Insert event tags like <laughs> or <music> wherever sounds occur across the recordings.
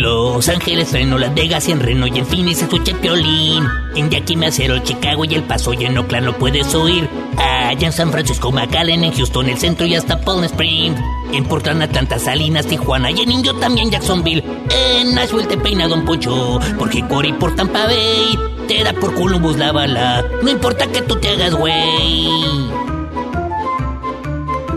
Los Ángeles, Reno, Las Vegas y en Reno y en Phoenix escuché Piolín. En Yakima, Acero, Chicago y El Paso y en Oakland lo puedes oír. Allá en San Francisco, McAllen, en Houston, el centro y hasta Palm Springs. En Portland, Atlanta, Salinas, Tijuana y en Indio también Jacksonville. En Nashville te peina Don Poncho, porque Cory por Tampa Bay te da por Columbus la bala. No importa que tú te hagas güey.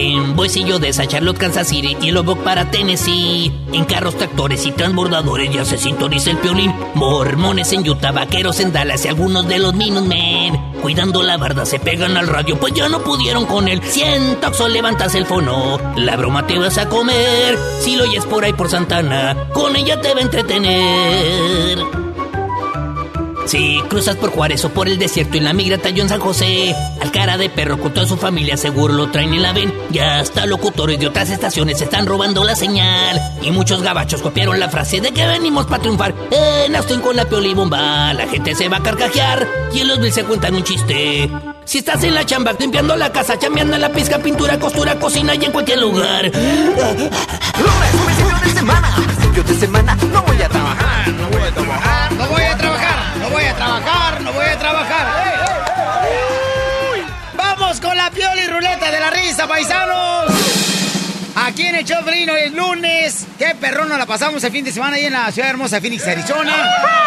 En Boisillo de Charlotte, Kansas City y Lubbock para Tennessee. En carros, tractores y transbordadores ya se sintoniza el piolín. Mormones en Utah, vaqueros en Dallas y algunos de los Minutemen. Cuidando la barda se pegan al radio, pues ya no pudieron con él. Siento o levantas el fono. La broma te vas a comer. Si lo oyes por ahí por Santana, con ella te va a entretener. Si cruzas por Juárez o por el desierto en la migra talló en San José, al cara de perro con toda su familia seguro lo traen y la ven. Ya hasta locutores de otras estaciones están robando la señal. Y muchos gabachos copiaron la frase de que venimos para triunfar. En Austin con la pioli bomba, la gente se va a carcajear. Y en los Bills se cuentan un chiste. Si estás en la chamba, limpiando la casa, chambeando en la pizca, pintura, costura, cocina y en cualquier lugar. Lunes, principio de semana, principio de semana, no voy a trabajar, no voy a trabajar, no voy a trabajar, a trabajar, no voy a trabajar. Vamos con la pioli ruleta de la risa, paisanos. Aquí en el Choplino es lunes. Qué perrón nos la pasamos el fin de semana ahí en la ciudad hermosa Phoenix, Arizona.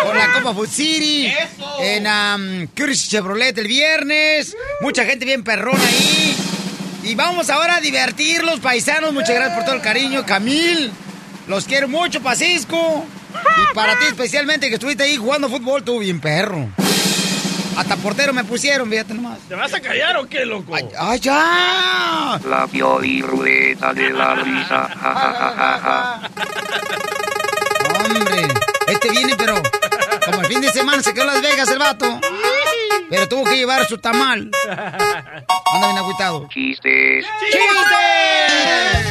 Con la Copa Food City. En um, Curtis Chevrolet el viernes. Mucha gente bien perrón ahí. Y vamos ahora a divertirlos, paisanos. Muchas gracias por todo el cariño. Camil, los quiero mucho, Pacisco. Y para ti especialmente que estuviste ahí jugando fútbol, tú bien perro. Hasta portero me pusieron, fíjate nomás. ¿Te vas a callar o qué, loco? ¡Ay, ay ya! La pioli ruleta de la <laughs> risa. Ja, ja, ja, ja, ja. Hombre, este viene, pero como el fin de semana se quedó en Las Vegas el vato. Pero tuvo que llevar su tamal. Anda bien agüitado. Chistes. ¡Chistes!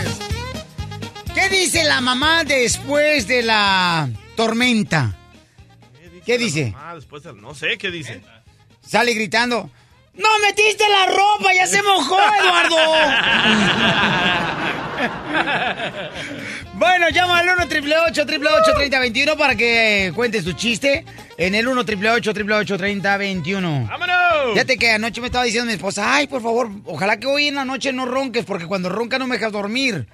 ¿Qué dice la mamá después de la tormenta? ¿Qué dice? Ah, después, del- no sé qué dice. Sale gritando. ¡No metiste la ropa! ¡Ya se mojó, Eduardo! <laughs> bueno, llama al 1 888 3021 para que cuentes tu chiste. En el 1 888 3021 ¡Vámonos! Fíjate que anoche me estaba diciendo mi esposa, ay, por favor, ojalá que hoy en la noche no ronques, porque cuando ronca no me dejas dormir.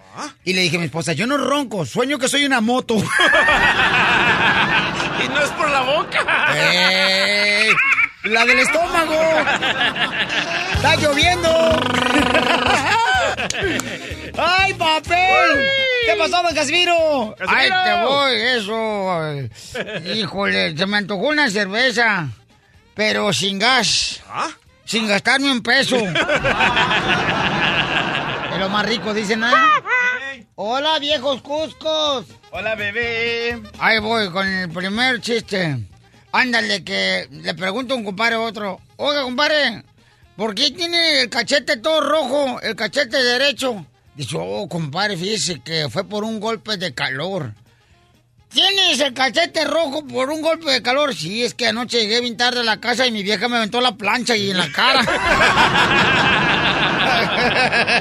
Y le dije a mi esposa, yo no ronco, sueño que soy una moto. <laughs> Y no es por la boca. ¡Ey! La del estómago. <laughs> Está lloviendo. <laughs> ¡Ay, papel! ¿Qué pasó, don Casimiro? ¡Ay, te voy! Eso. Híjole, se me antojó una cerveza, pero sin gas. Sin gastarme un peso. <laughs> Es lo más rico, dicen, ¿no? Hola, viejos cuscos. Hola, bebé. Ahí voy con el primer chiste. Ándale, que le pregunto a un compadre a otro. Oiga, compadre, ¿por qué tiene el cachete todo rojo, el cachete derecho? Dice, oh, compadre, fíjese que fue por un golpe de calor. ¿Tienes el cachete rojo por un golpe de calor? Sí, es que anoche llegué bien tarde a la casa y mi vieja me aventó la plancha y en la cara. <laughs>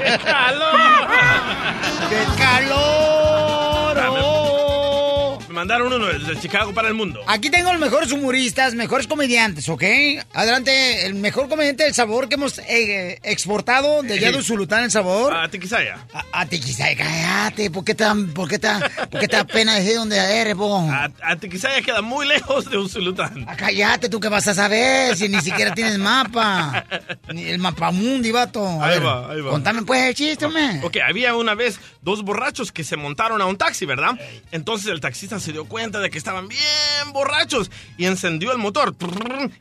¡Qué calor! <laughs> ¡Qué calor! Mandaron uno desde Chicago para el mundo. Aquí tengo los mejores humoristas, mejores comediantes, ¿ok? Adelante, el mejor comediante del sabor que hemos eh, exportado de allá de <laughs> Usulután, el sabor. A Tiquisaya. A, a Tiquisaya, cállate, ¿por qué da, por qué da- por qué da pena decir dónde eres, po? A, a Tiquisaya queda muy lejos de Usulután. Ah, cállate, tú que vas a saber si ni siquiera tienes mapa. <laughs> Ni el mapamundi, vato. A Ahí ver, va, ahí va. Contame pues el chiste, hombre. Ok, había una vez dos borrachos que se montaron a un taxi, ¿verdad? Entonces el taxista se dio cuenta de que estaban bien borrachos y encendió el motor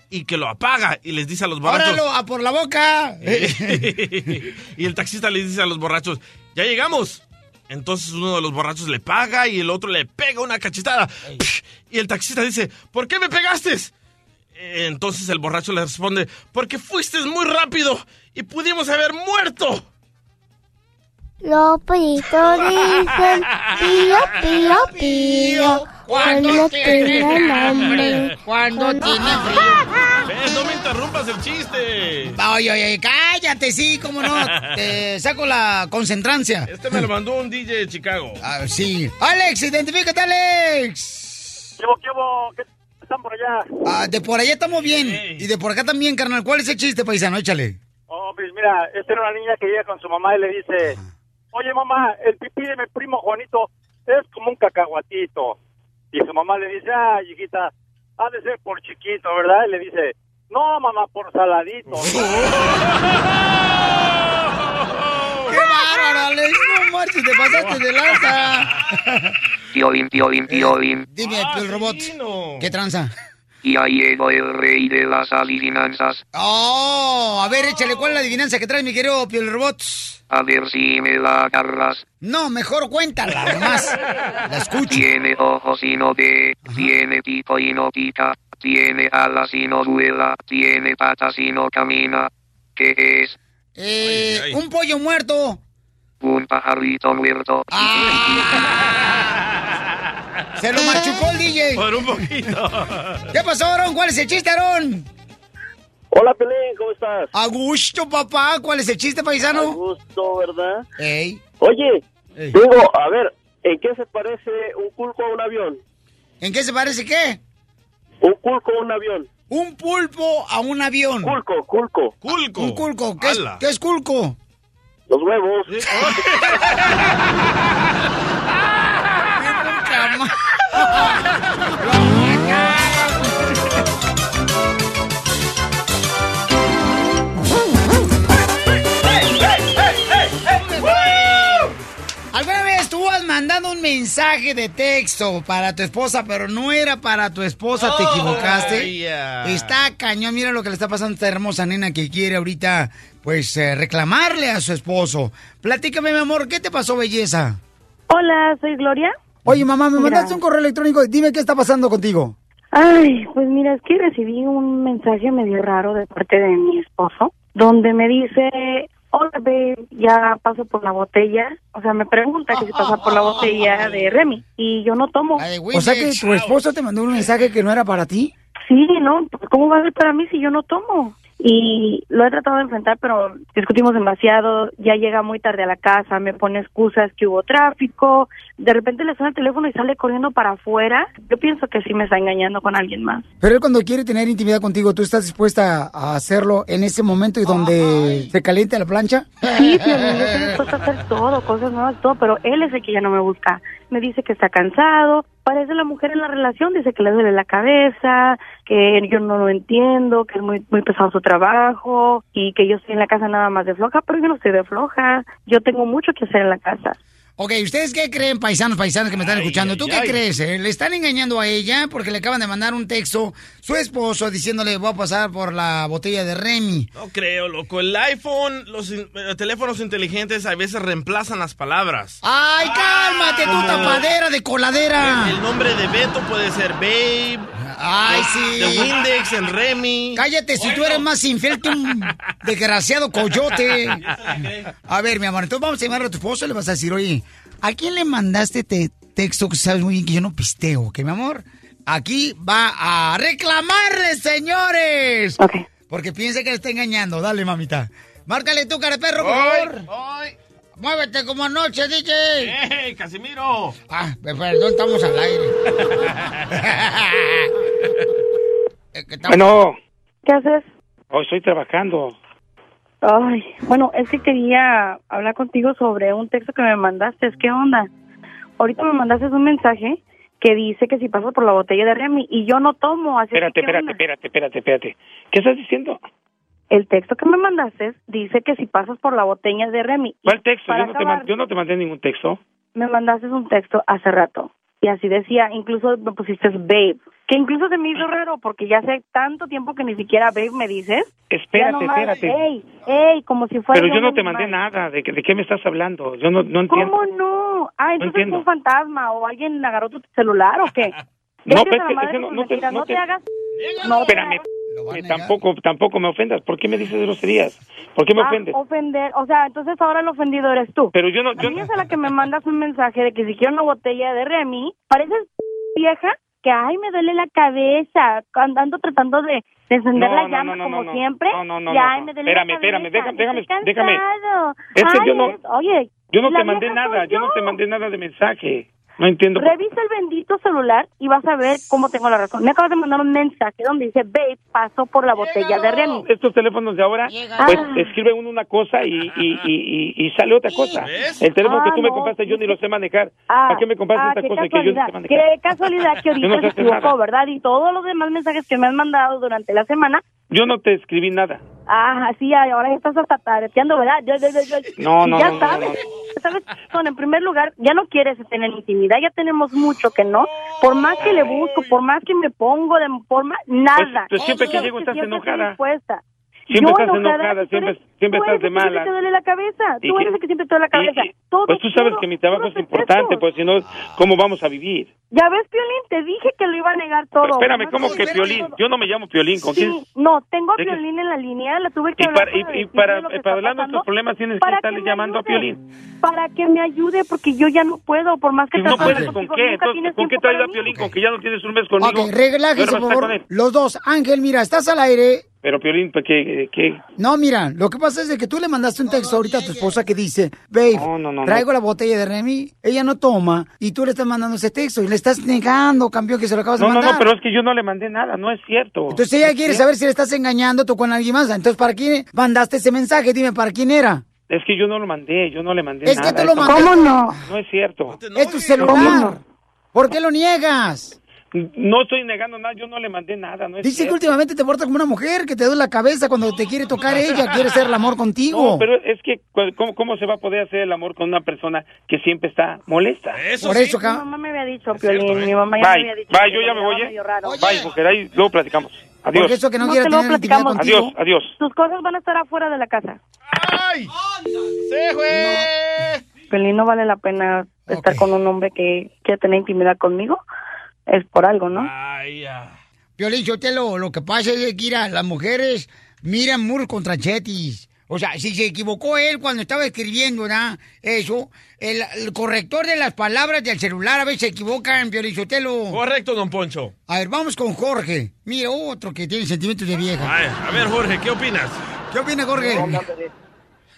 y que lo apaga y les dice a los borrachos... ¡Óralo, a por la boca! <laughs> y el taxista les dice a los borrachos, ya llegamos. Entonces uno de los borrachos le paga y el otro le pega una cachetada. Y el taxista dice, ¿por qué me pegaste? Entonces el borracho le responde, porque fuiste muy rápido y pudimos haber muerto. Los pitos dicen pío, pío, <laughs> pío. Cuando tienen hambre. Cuando tienen frío. ¿Ves? No me interrumpas el chiste. Oye, oye, cállate, sí, cómo no. <laughs> Te saco la concentrancia. Este me lo mandó un DJ de Chicago. Ah, sí. Alex, identifícate, Alex. ¿Qué qué hubo? ¿Qué están por allá? Ah, de por allá estamos bien. Y de por acá también, carnal. ¿Cuál es el chiste, paisano? Échale. Oh, pues mira, esta era una niña que llega con su mamá y le dice, oye mamá, el pipí de mi primo Juanito es como un cacahuatito. Y su mamá le dice, ay, hijita, ha de ser por chiquito, ¿verdad? Y le dice, no, mamá, por saladito. <laughs> ¡Qué bárbaro, Alex! No marches, te pasaste de lanza. Piolín, piolín, piolín. Dime, el robot. ¿Qué tranza? Y ahí llegó el rey de las adivinanzas. Oh, a ver, échale, ¿cuál es la adivinanza que trae mi querido Piel Robot? A ver si me la agarras. No, mejor cuéntala nomás. <laughs> La escucho. Tiene ojos y no ve, tiene pico y no pica, tiene alas y no vuela, tiene patas y no camina. ¿Qué es? Eh, un pollo muerto. Un pajarito muerto. <laughs> Se lo machucó el DJ. Por un poquito. ¿Qué pasó, Aaron? ¿Cuál es el chiste, Aaron? Hola, Pelín, ¿cómo estás? A gusto, papá. ¿Cuál es el chiste, paisano? A gusto, ¿verdad? Ey. Oye, Ey. digo, a ver, ¿en qué se parece un culco a un avión? ¿En qué se parece qué? Un culco a un avión. Un pulpo a un avión. Culco, culco. Culco. Un culco. ¿Qué es, qué es culco? Los huevos. <laughs> <laughs> ¿Alguna vez tú has mandado un mensaje de texto para tu esposa, pero no era para tu esposa, te Oh, equivocaste? Está cañón, mira lo que le está pasando a esta hermosa nena que quiere ahorita, pues, eh, reclamarle a su esposo. Platícame, mi amor, ¿qué te pasó, belleza? Hola, soy Gloria. Oye, mamá, me Mira. mandaste un correo electrónico, dime qué está pasando contigo. Ay, pues mira, es que recibí un mensaje medio raro de parte de mi esposo, donde me dice, hola, babe, ya paso por la botella. O sea, me pregunta que si pasa por la botella de Remy. Y yo no tomo. O sea que tu esposo te mandó un mensaje que no era para ti. Sí, ¿no? Pues, ¿Cómo va a ser para mí si yo no tomo? Y lo he tratado de enfrentar, pero discutimos demasiado. Ya llega muy tarde a la casa, me pone excusas que hubo tráfico. De repente le suena el teléfono y sale corriendo para afuera. Yo pienso que sí me está engañando con alguien más. Pero él cuando quiere tener intimidad contigo, ¿tú estás dispuesta a hacerlo en ese momento y donde se caliente la plancha? Sí, pero yo estoy dispuesta a hacer todo, cosas nuevas, todo, pero él es el que ya no me busca. Me dice que está cansado, parece la mujer en la relación, dice que le duele la cabeza, que yo no lo entiendo, que es muy muy pesado su trabajo y que yo estoy en la casa nada más de floja, pero yo no estoy de floja. Yo tengo mucho que hacer en la casa. Ok, ¿ustedes qué creen, paisanos, paisanos que me están Ay, escuchando? ¿Tú ay, qué ay. crees? eh? ¿Le están engañando a ella porque le acaban de mandar un texto su esposo diciéndole voy a pasar por la botella de Remy? No creo, loco. El iPhone, los eh, teléfonos inteligentes a veces reemplazan las palabras. ¡Ay, cálmate, tú tapadera de coladera! El nombre de Beto puede ser Babe. ¡Ay, de- sí! De Windex en Remy. Cállate, si tú eres más infiel que un desgraciado coyote. <laughs> A ver, mi amor, entonces vamos a llamarle a tu esposo y le vas a decir, oye, ¿a quién le mandaste este texto que sabes muy bien que yo no pisteo, que mi amor? Aquí va a reclamarle, señores. Ok. Porque piensa que le está engañando. Dale, mamita. Márcale tú, cara de perro, por favor. Muévete como anoche, DJ. ¡Ey, Casimiro! Ah, perdón, estamos al aire. <laughs> Eh, que estamos- Bueno, ¿Qué haces? hoy estoy trabajando. Ay, bueno, es que quería hablar contigo sobre un texto que me mandaste. ¿Qué onda? Ahorita me mandaste un mensaje que dice que si pasas por la botella de Remy y yo no tomo. Así que, Espérate, ¿qué espérate, onda? espérate, espérate, espérate. ¿Qué estás diciendo? El texto que me mandaste dice que si pasas por la botella de Remy. ¿Cuál texto? Yo no, te acabar- man- yo no te mandé ningún texto. me mandaste un texto hace rato y así decía, incluso me pusiste babe, que incluso se me hizo raro porque ya hace tanto tiempo que ni siquiera babe me dices. Espérate, nomás, espérate. Ey, ey, como si fuera Pero yo no te mandé nada. ¿De, qué- ¿De qué me estás hablando? Yo no, no entiendo. ¿Cómo no? Ah, entonces entiendo. fue un fantasma o alguien agarró tu celular o qué? <laughs> No, pero es madre es que no- no te- no no te- te hagas... No te Espérame. Eh, tampoco, tampoco me ofendas. ¿Por qué me dices groserías? ¿Por qué me Ah, ofendes? ofender, o sea, entonces ahora el ofendido eres tú. Pero yo no, A mí es a la que me mandas un mensaje de que si quiero una botella de Remy, pareces vieja que, ay, me duele la cabeza, andando tratando de, de encender No, la llama no, no, como no. siempre. No, no, no, y, no, ay, no. me duele Espérame, la espérame, cabeza, déjame, déjame, estoy déjame. Es que Ay, yo no- oye, yo no te mandé nada. Yo no te mandé nada de mensaje. No entiendo. Revisa el bendito celular y vas a ver cómo tengo la razón. Me acabas de mandar un mensaje donde dice, babe, pasó por la botella de Remy. Estos teléfonos de ahora, pues escribe uno una cosa y, y, y, y- y sale otra cosa. El teléfono que Ah, tú me no, compraste yo ni lo sé manejar. Ah, ¿Para qué me compraste ah, esta cosa que yo no casualidad, sé manejar? Qué casualidad que <laughs> ahorita no se equivocó, nada. ¿verdad? Y todos los demás mensajes que me han mandado durante la semana, Yo no te escribí nada. Ah, sí, ahora ya estás hasta tareteando, ¿verdad? Yo, yo, yo, yo- No, no, ya no, no, sabes, sabes, Son, en primer lugar, ya no quieres tener intimidad, ya tenemos mucho que no. Por más que le busco, por más que me pongo, de, por más, nada. pues siempre que Sabes llego estás enojada. Siempre Yo estás enojada, siempre, eres- siempre estás de que siempre mala. te duele la cabeza. ¿Y Tú eres el que siempre te duele la cabeza. Todo, Pues tú sabes todo, que mi trabajo es importante, pues si no, ¿cómo vamos a vivir? Ya ves, Piolín, te dije que lo iba a negar todo. Espérame, ¿cómo no, que. Piolín? Yo no me llamo Piolín, ¿con Sí, quién? no, tengo a. Piolín en la línea, la tuve que Y hablar para, y, para y decirle para, hablar nuestros problemas tienes que estarle llamando a ayude, Piolín. Para que me ayude, porque yo ya no puedo, por más que No trato de puedes, ¿con qué? Entonces, ¿con qué te ayuda. Piolín? ¿Con que ya no tienes un mes conmigo? Ok, relájese, por favor. Los dos. Ángel, mira, estás al aire. Pero Piolín, ¿para qué, qué? No, mira, lo que pasa es de que tú le mandaste un texto ahorita a tu esposa que dice, babe, No, no, no, traigo no. la botella de Remy, ella no toma, y tú le estás mandando ese texto y le estás negando, campeón, que se lo acabas No, de no, mandar. no, pero es que yo no le mandé nada, no es cierto. Entonces ella quiere saber si le estás engañando tú con alguien más. Entonces, ¿para quién mandaste ese mensaje? Dime, ¿para quién era? Es que yo no lo mandé, yo no le mandé Es que nada. tú lo eso mandaste. ¿Cómo no? No es cierto. Es tu celular. ¿Por qué lo niegas? No estoy negando nada, yo no le mandé nada, no es Dice que últimamente te portas como una mujer, que te duele la cabeza cuando te quiere tocar ella, quiere hacer el amor <laughs> contigo. No, pero es que, ¿cómo, ¿cómo se va a poder hacer el amor con una persona que siempre está molesta? Por eso, Mi mamá me había dicho, Piolín, mi mamá ya me había dicho. bye, que yo ya me voy, ¿eh? Bye, mujer, ahí luego platicamos. Adiós. Porque eso que no, No quiere tener platicamos. contigo. Adiós, adiós. Tus cosas van a estar afuera de la casa. ¡Ay! ¡Se fue! Piolín, no vale la pena estar con un hombre que quiere tener intimidad conmigo. Es por algo, ¿no? Ay, ya. Piolín, yo te lo, lo que pasa es que, mira, las mujeres miran muros contra chetis. O sea, si se equivocó él cuando estaba escribiendo, ¿verdad? Eso, el, el corrector de las palabras del celular a veces se equivoca en Piolín Sotelo. Correcto, don Poncho. A ver, vamos con Jorge. Mira, otro que tiene sentimientos de vieja. Ay, a ver, Jorge, ¿qué opinas? ¿Qué opina Jorge?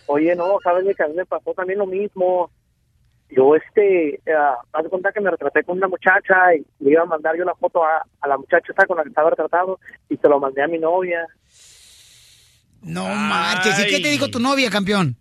Oye, no, sabes que a mí me pasó también lo mismo. Yo, este, eh, haz de cuenta que me retraté con una muchacha y le iba a mandar yo la foto a, a la muchacha esa con la que estaba retratado y se lo mandé a mi novia. No marches. ¿Y qué te dijo tu novia, campeón?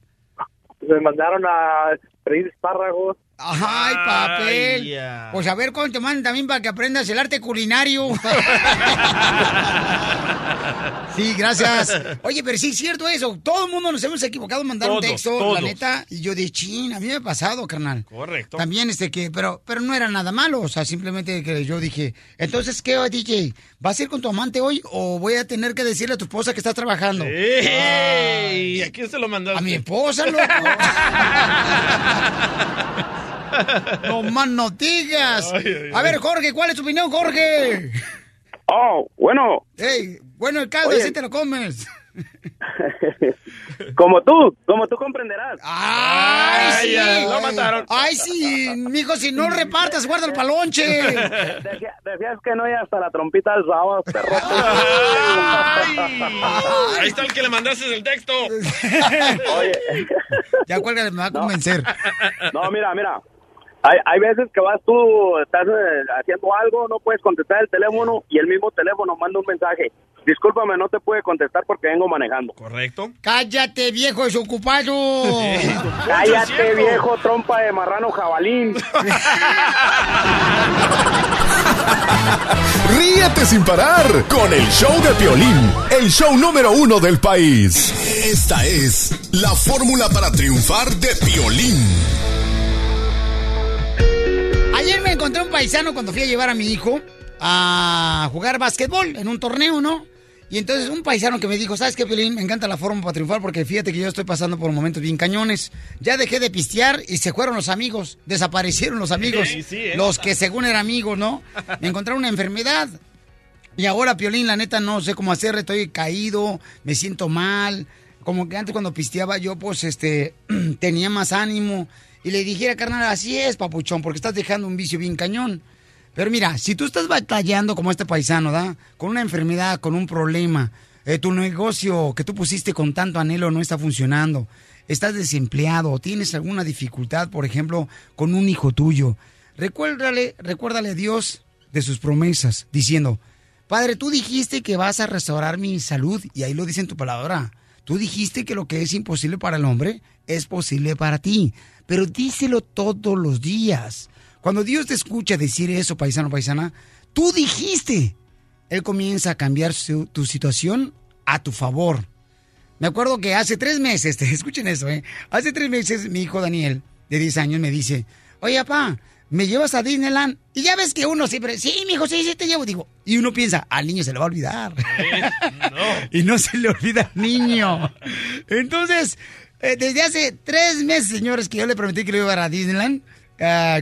Me mandaron a freír espárragos. Ay, papel. Ay. Pues a ver cuándo te mandan también para que aprendas el arte culinario. <laughs> sí, gracias. Oye, pero sí es cierto eso. Todo el mundo nos hemos equivocado mandar un Todos, texto, la todos. neta. Y yo de chin, a mí me ha pasado, carnal. Correcto. También este que, pero, pero no era nada malo, o sea, simplemente que yo dije, entonces, ¿qué, DJ? ¿Vas a ir con tu amante hoy o voy a tener que decirle a tu esposa que estás trabajando? ¡Ey! ¿A quién se lo mandaste? A mi esposa, loco. <laughs> <laughs> no más no digas. Ay, ay, A ay. ver, Jorge, ¿cuál es tu opinión, Jorge? Oh, bueno, Ey, bueno, el caldo, así te lo comes. <laughs> como tú, como tú comprenderás. ¡Ay, sí! ya, lo mataron. ¡Ay, sí! Mijo, si no repartas, guarda el palonche. Decía- decías que no y hasta la trompita del sábado, perro. Ahí está el que le mandaste el texto. <laughs> Oye. Ya cuélgale, me va a convencer. No, mira, mira. Hay, hay veces que vas tú, estás eh, haciendo algo, no puedes contestar el teléfono y el mismo teléfono manda un mensaje. Discúlpame, no te puede contestar porque vengo manejando. Correcto. ¡Cállate, viejo desocupado! <laughs> Cállate, viejo trompa de marrano jabalín. <laughs> Ríete sin parar con el show de Piolín, el show número uno del país. Esta es la fórmula para triunfar de Piolín. Ayer me encontré un paisano cuando fui a llevar a mi hijo a jugar básquetbol en un torneo, ¿no? Y entonces un paisano que me dijo, ¿sabes qué, Pelín? Me encanta la forma para triunfar porque fíjate que yo estoy pasando por momentos bien cañones. Ya dejé de pistear y se fueron los amigos, desaparecieron los amigos. Sí, sí, ¿eh? Los que según eran amigos, ¿no? Me encontraron una enfermedad. Y ahora, Piolín, la neta, no sé cómo hacer, estoy caído, me siento mal. Como que antes cuando pisteaba yo, pues, este, <clears throat> tenía más ánimo. Y le dijera, carnal, así es, papuchón, porque estás dejando un vicio bien cañón. Pero mira, si tú estás batallando como este paisano, ¿da? Con una enfermedad, con un problema, eh, tu negocio que tú pusiste con tanto anhelo no está funcionando, estás desempleado tienes alguna dificultad, por ejemplo, con un hijo tuyo, recuérdale, recuérdale a Dios de sus promesas, diciendo, Padre, tú dijiste que vas a restaurar mi salud, y ahí lo dice en tu palabra. Tú dijiste que lo que es imposible para el hombre es posible para ti, pero díselo todos los días. Cuando Dios te escucha decir eso, paisano, paisana, tú dijiste. Él comienza a cambiar su- tu situación a tu favor. Me acuerdo que hace tres meses, <laughs> escuchen eso, ¿eh? Hace tres meses mi hijo Daniel, de 10 años, me dice, oye, papá, ¿me llevas a Disneyland? Y ya ves que uno siempre, sí, mi hijo, sí, sí, te llevo. Digo, y uno piensa, al niño se le va a olvidar. <laughs> y no se le olvida al niño. <laughs> Entonces, eh, desde hace tres meses, señores, que yo le prometí que lo iba a Disneyland, ah,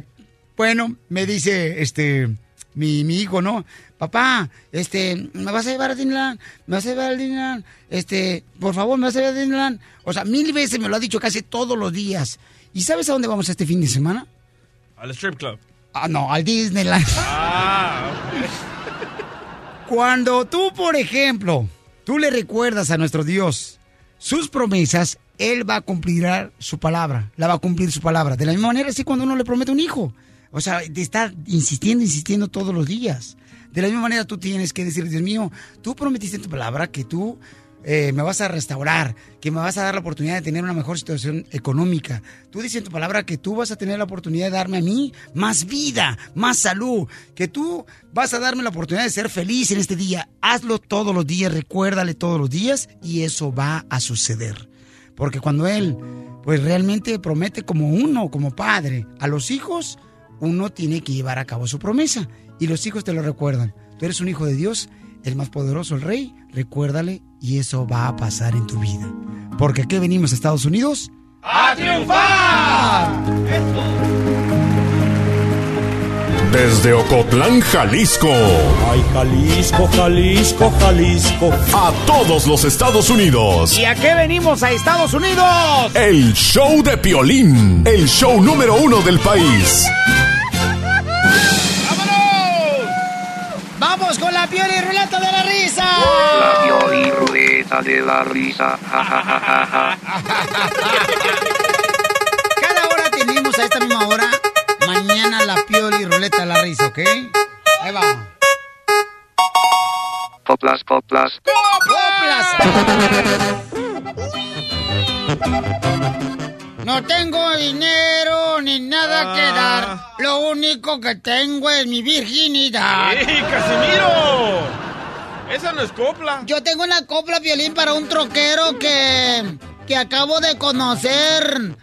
bueno, me dice este mi, mi hijo, ¿no? Papá, este, ¿me vas a llevar a Disneyland? ¿Me vas a llevar a Disneyland? Este, por favor, ¿me vas a llevar a Disneyland? O sea, mil veces me lo ha dicho casi todos los días. ¿Y sabes a dónde vamos este fin de semana? Al strip club. Ah, no, al Disneyland. Ah, Cuando tú, por ejemplo, tú le recuerdas a nuestro Dios sus promesas, Él va a cumplir su palabra, la va a cumplir su palabra. De la misma manera, así cuando uno le promete un hijo. O sea, te está insistiendo, insistiendo todos los días. De la misma manera, tú tienes que decir, Dios mío, tú prometiste en tu palabra que tú eh, me vas a restaurar, que me vas a dar la oportunidad de tener una mejor situación económica. Tú dices en tu palabra que tú vas a tener la oportunidad de darme a mí más vida, más salud, que tú vas a darme la oportunidad de ser feliz en este día. Hazlo todos los días, recuérdale todos los días y eso va a suceder. Porque cuando Él, pues realmente promete como uno, como padre, a los hijos, uno tiene que llevar a cabo su promesa. Y los hijos te lo recuerdan. Tú eres un hijo de Dios, el más poderoso, el rey, recuérdale y eso va a pasar en tu vida. Porque aquí venimos a Estados Unidos. ¡A triunfar! Desde Ocotlán, Jalisco. Ay, Jalisco, Jalisco, Jalisco. A todos los Estados Unidos. ¿Y a qué venimos a Estados Unidos? El show de Piolín, el show número uno del país. ¡Vamos con la piel y ruleta de la risa! La Pioli Ruleta de la risa. Ja, ja, ja, <laughs> ¿ok? Ahí va. Coplas, coplas. No tengo dinero ni nada que Ah. dar. Lo único que tengo es mi virginidad. ¡Ey, Casimiro! Esa no es copla. Yo tengo una copla violín para un troquero que que acabo de conocer.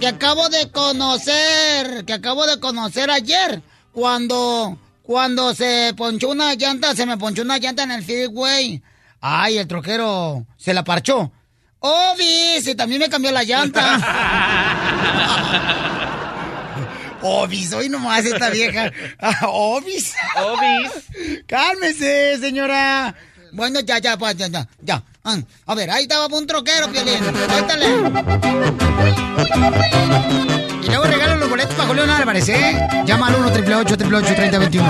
Que acabo de conocer, que acabo de conocer ayer cuando cuando se ponchó una llanta, se me ponchó una llanta en el freeway. Ay, el troquero se la parchó. Obis, y también me cambió la llanta. <laughs> Obis, hoy nomás esta vieja. <laughs> Obis. Obis. Cálmese, señora. Bueno, ya, ya, pues, ya, ya, ya. Ah, a ver, ahí estaba un troquero, Piolín. Cuéntale. Y luego regalan los boletos para Julián Álvarez, ¿eh? Llama al 1 888 3021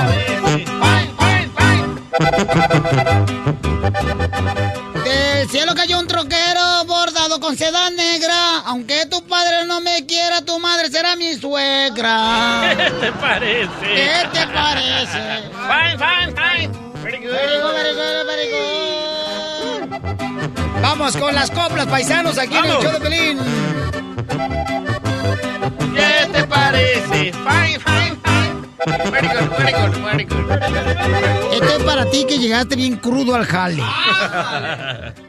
Del cielo cayó un troquero bordado con seda negra. Aunque tu padre no me quiera, tu madre será mi suegra. ¿Qué te parece? ¿Qué te parece? Fine, fine, fine. Very good. Very good, very good, very good. Vamos con las coplas paisanos aquí en el Vamos. show de Pelín. ¿Qué te parece? Fine, fine, fine. Very good, very good, very good. Esto es para ti que llegaste bien crudo al jale.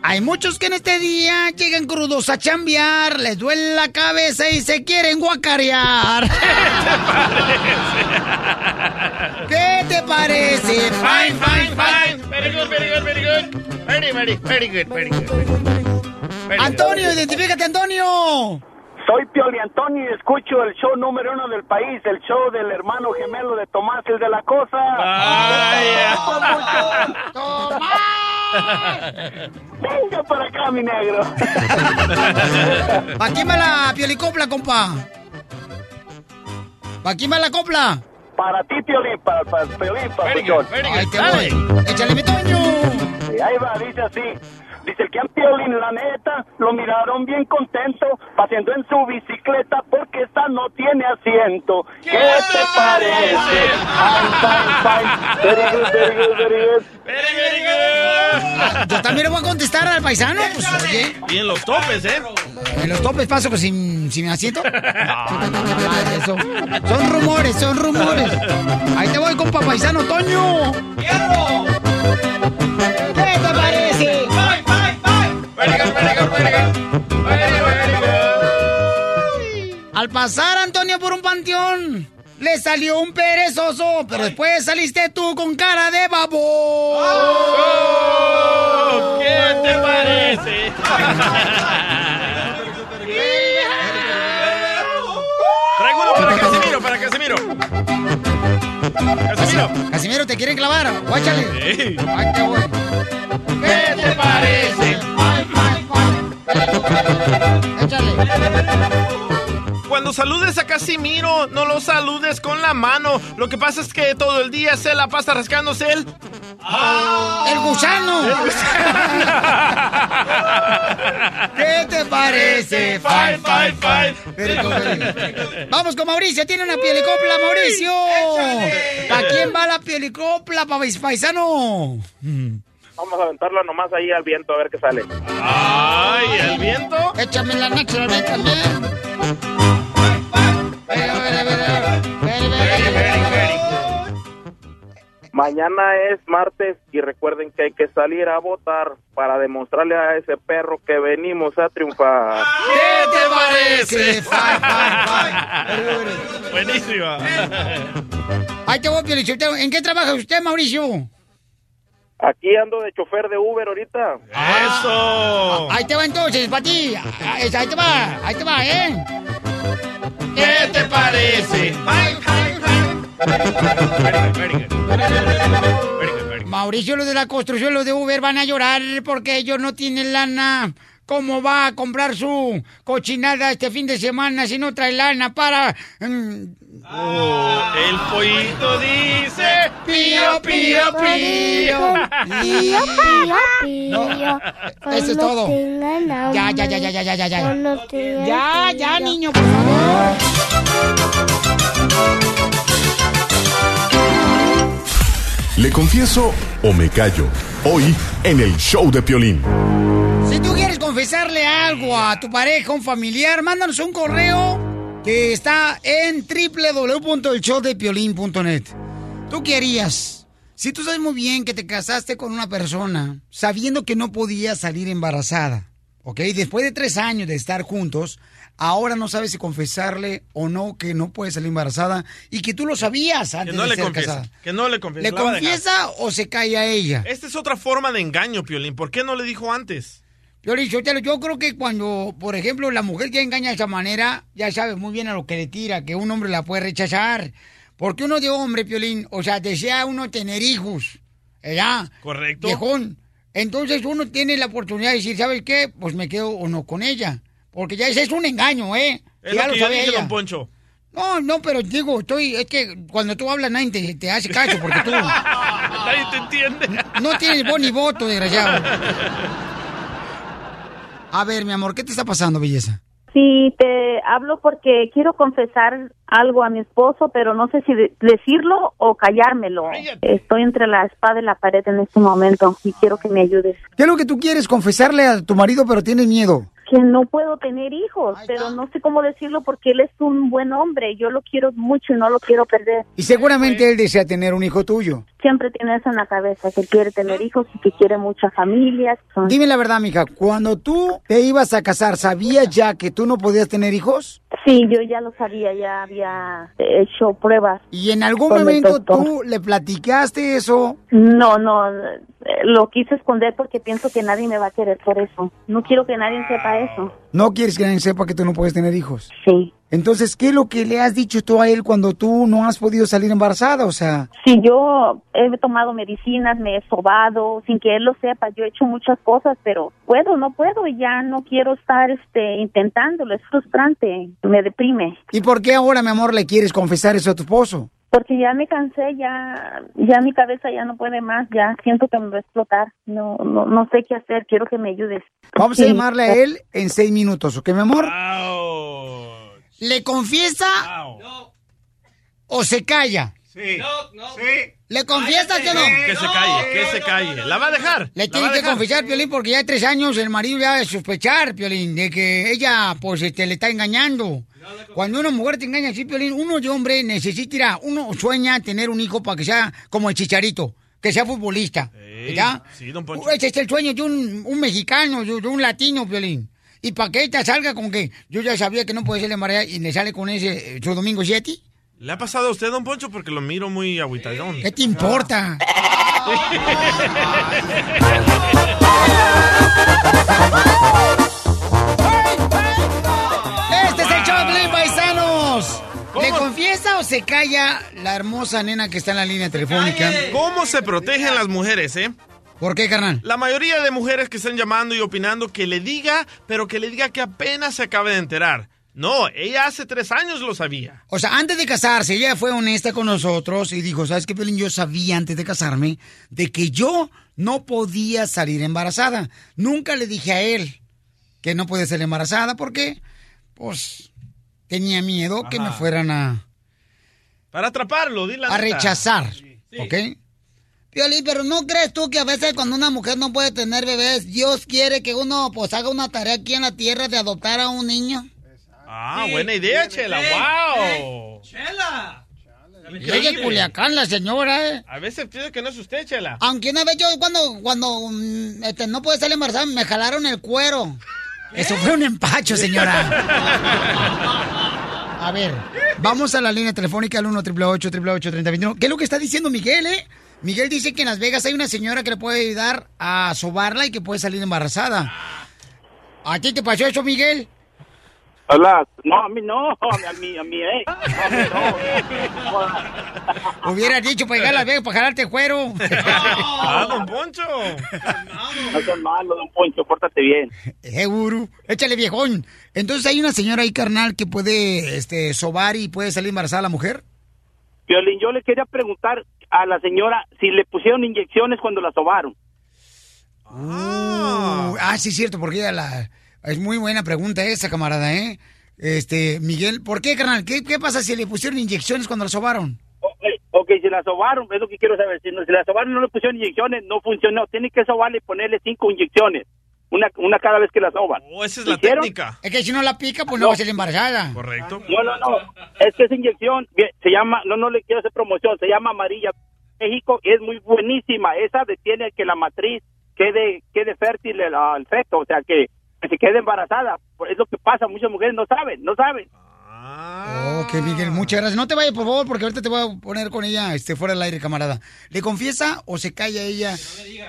Hay muchos que en este día llegan crudos a chambear, les duele la cabeza y se quieren guacarear. ¿Qué te parece? Fine, fine, fine. Very good, very good, very good. Very, very, very good, very good. Very good. Antonio, identifícate, Antonio. Soy Pioli Antonio y escucho el show número uno del país, el show del hermano gemelo de Tomás, el de la cosa. <laughs> Venga para acá, mi negro. ¿Para quién va la piolicopla, compa? ¿Para quién va la copla? Para ti, Piolín, para, para Piolín, para te Dale. voy. Échale mi Toño. Sí, ahí va, dice así. Dice el que a Piolín, la neta, lo miraron bien contento, paseando en su bicicleta porque esta no tiene asiento. ¿Qué, te parece? Yo también le voy a contestar al paisano. Pues, oye, Y en los topes, ¿eh? en los topes paso pues, sin, sin asiento. Eso. Son rumores, son rumores. Ahí te voy, compa paisano, Toño. ¿Qué te parece? Al pasar Antonio por un panteón, le salió un perezoso, pero después saliste tú con cara de babo. Oh, ¿Qué te parece? <laughs> Traigo uno para Casimiro, para Casimiro. Casimiro. Casimiro, ¿te quieren clavar? Guáchale. Sí. ¿Qué te parece? Échale. Cuando saludes a Casimiro, no lo saludes con la mano. Lo que pasa es que todo el día se la pasa rascándose él. ¡El gusano! <laughs> ¿Qué te parece? Good, very good. Vamos con Mauricio, tiene una pielicopla, Mauricio. ¿Para quién va la pielicopla, pa- paisano? Vamos a aventarla nomás ahí al viento a ver qué sale. Ay, el viento. Échame la mí también. Mañana es martes y recuerden que hay que salir a votar para demostrarle a ese perro que venimos a triunfar. ¿Qué te parece? Buenísima. Ahí te voy. ¿En qué trabaja usted, Mauricio? Aquí ando de chofer de Uber ahorita. Eso. Ahí te va entonces, para ti. Ah, Ahí te va, ahí te va, ¿eh? ¿Qué te parece? Mauricio, los de la construcción, los de Uber van a llorar porque ellos no tienen lana. ¿Cómo va a comprar su cochinada este fin de semana si no trae lana para... Oh, el pollito dice Pío, pío, pío. Pío, pío, pío. <laughs> Eso es Cuando todo. Ya, ya, ya, ya, ya, ya, ya, ya. Ya, ya, niño, por favor. ¿Le confieso o me callo? Hoy en el show de Piolín. Confesarle algo a tu pareja, un familiar, mándanos un correo que está en www.elshowdepiolín.net. ¿Tú qué harías? Si tú sabes muy bien que te casaste con una persona sabiendo que no podías salir embarazada, ¿ok? Después de tres años de estar juntos, ahora no sabes si confesarle o no que no puedes salir embarazada y que tú lo sabías Que antes no de le ser confiesa. casada. Que no le confiesa. ¿Le confiesa o se cae a ella? Esta es otra forma de engaño, Piolín. ¿Por qué no le dijo antes? Piolín Sotelo, yo creo que cuando, por ejemplo, la mujer que engaña de esa manera, ya sabe muy bien a lo que le tira, que un hombre la puede rechazar. Porque uno de hombre, Piolín, o sea, desea uno tener hijos, ¿verdad? Correcto. Viejón, Entonces uno tiene la oportunidad de decir, ¿sabes qué? Pues me quedo o no con ella. Porque ya ese es un engaño, ¿eh? Es Ya lo yo sabe dije, ella. don Poncho. No, no, pero digo, estoy, es que cuando tú hablas nadie te, te hace caso porque tú <laughs> Nadie te entiende. no tienes voz ni voto, desgraciado. <laughs> A ver, mi amor, ¿qué te está pasando, belleza? Sí, te hablo porque quiero confesar algo a mi esposo, pero no sé si de- decirlo o callármelo. Estoy entre la espada y la pared en este momento y quiero que me ayudes. ¿Qué es lo que tú quieres confesarle a tu marido pero tienes miedo? Que no puedo tener hijos, pero no sé cómo decirlo porque él es un buen hombre. Yo lo quiero mucho y no lo quiero perder. Y seguramente él desea tener un hijo tuyo. Siempre tiene eso en la cabeza, que quiere tener hijos y que quiere muchas familias. Dime la verdad, mija, cuando tú te ibas a casar, ¿sabías ya que tú no podías tener hijos? Sí, yo ya lo sabía, ya había hecho pruebas. ¿Y en algún momento tú le platicaste eso? No, no, eh, lo quise esconder porque pienso que nadie me va a querer por eso. No quiero que nadie sepa eso. ¿No quieres que nadie sepa que tú no puedes tener hijos? Sí. Entonces, ¿qué es lo que le has dicho tú a él cuando tú no has podido salir embarazada? O sea, Si yo he tomado medicinas, me he sobado, sin que él lo sepa, yo he hecho muchas cosas, pero puedo, no puedo y ya no quiero estar este, intentándolo, es frustrante, me deprime. ¿y por qué ahora, mi amor, le quieres confesar eso a tu esposo? Porque ya me cansé, ya, ya mi cabeza ya no puede más, ya siento que me va a explotar, no, no, no sé qué hacer, quiero que me ayudes. Vamos a Sí. llamarle a él en seis minutos, ¿ok, mi amor? ¿Le confiesa o se calla? Sí. ¿Le confiesa que no? Que se calle, que se calle. ¿La va a dejar? Le ¿La tiene que dejar? confesar, Piolín, porque ya hay tres años el marido ya de sospechar, Piolín, de que ella, pues, este, le está engañando. Cuando una mujer te engaña así, Piolín, uno de hombre necesita, uno sueña tener un hijo para que sea como el chicharito, que sea futbolista, ¿verdad? Sí, don Poncho. Ese es el sueño de un, un mexicano, de, de un latino, Piolín. Y para que ella salga con que yo ya sabía que no puede ser embarazada y le sale con ese, eh, su domingo 7. ¿Le ha pasado a usted, don Poncho? Porque lo miro muy agüitadón. ¿Qué te importa? Este es el Piolín, paisanos. ¿Le confiesa o se calla la hermosa nena que está en la línea telefónica? ¿Cómo se protegen las mujeres, eh? ¿Por qué, carnal? La mayoría de mujeres que están llamando y opinando que le diga, pero que le diga que apenas se acaba de enterar. No, ella hace tres años lo sabía. O sea, antes de casarse, ella fue honesta con nosotros y dijo, ¿sabes qué, Piolín? Yo sabía antes de casarme de que yo no podía salir embarazada. Nunca le dije a él que no podía salir embarazada porque, pues, tenía miedo que me fueran a, Para atraparlo, dile a rechazar. ¿Ok? Piolín, pero ¿no crees tú que a veces cuando una mujer no puede tener bebés, Dios quiere que uno pues haga una tarea aquí en la tierra de adoptar a un niño? Ah, buena idea, Chela. ¡Wow! ¡Chela! Y es de Culiacán la señora, ¿eh? A veces pienso que no es usted, Chela. Aunque una vez yo cuando, cuando mm, este, no pude salir embarazada, me jalaron el cuero. Eso fue un empacho, señora. A ver, vamos a la línea telefónica al 1 888 3021 ¿Qué es lo que está diciendo Miguel, eh? Miguel dice que en Las Vegas hay una señora que le puede ayudar a sobarla y que puede salir embarazada. ¿A ti te pasó eso, Miguel? Hola, no, a mí no, a mí, a mí, eh. A mí <laughs> no. Hubieras dicho para llegar a Las Vegas para jalarte el cuero. <laughs> Ah, don Poncho. No seas malo, don Poncho, pórtate bien. Seguro. Échale, viejón. Entonces hay una señora ahí, carnal, que puede este, sobar y puede salir embarazada a la mujer. Violín, yo le quería preguntar a la señora si le pusieron inyecciones cuando la sobaron. Uh, ah, sí, cierto, porque ella la... Es muy buena pregunta esa, camarada, ¿eh? Este, Miguel, ¿por qué, carnal? ¿Qué, qué pasa si le pusieron inyecciones cuando la sobaron? Ok, si la sobaron, es lo que quiero saber. Si, no- si la sobaron no le pusieron inyecciones, no funcionó. Tiene que sobarle y ponerle cinco inyecciones. Una, una cada vez que la soban. Oh, esa es ¿Lo la hicieron? técnica. Es que si no la pica, pues no, va a ser embarazada. Correcto. No, no, no. Es que esa inyección se llama, no, no le quiero hacer promoción, se llama amarilla. México es muy buenísima. Esa detiene que la matriz quede, quede fértil el, al feto, o sea, que, que se quede embarazada. Es lo que pasa, muchas mujeres no saben, no saben. Ok, Miguel, muchas gracias. No te vayas, por favor, porque ahorita te voy a poner con ella este, fuera del aire, camarada. ¿Le confiesa o se calla ella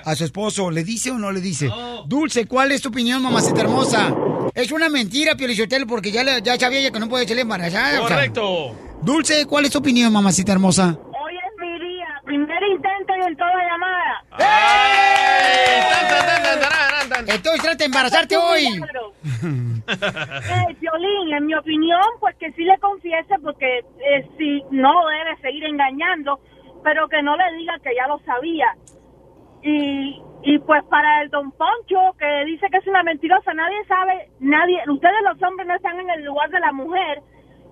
a su esposo? ¿Le dice o no le dice? Dulce, ¿cuál es tu opinión, mamacita hermosa? Es una mentira, Piolichotel, porque ya, le- ya sabía ella que no puede ser embarazada. o sea. Correcto. Dulce, ¿cuál es tu opinión, mamacita hermosa? Hoy es mi día, primer intento y en toda llamada. ¡Ey! ¡Tan, tan, Entonces trata de embarazarte hoy. Eh, Violín, en mi opinión, pues que sí le confiese porque eh, si no debe seguir engañando, pero que no le diga que ya lo sabía. Y, y pues para el don Poncho, que dice que es una mentirosa, nadie sabe, nadie, ustedes los hombres no están en el lugar de la mujer,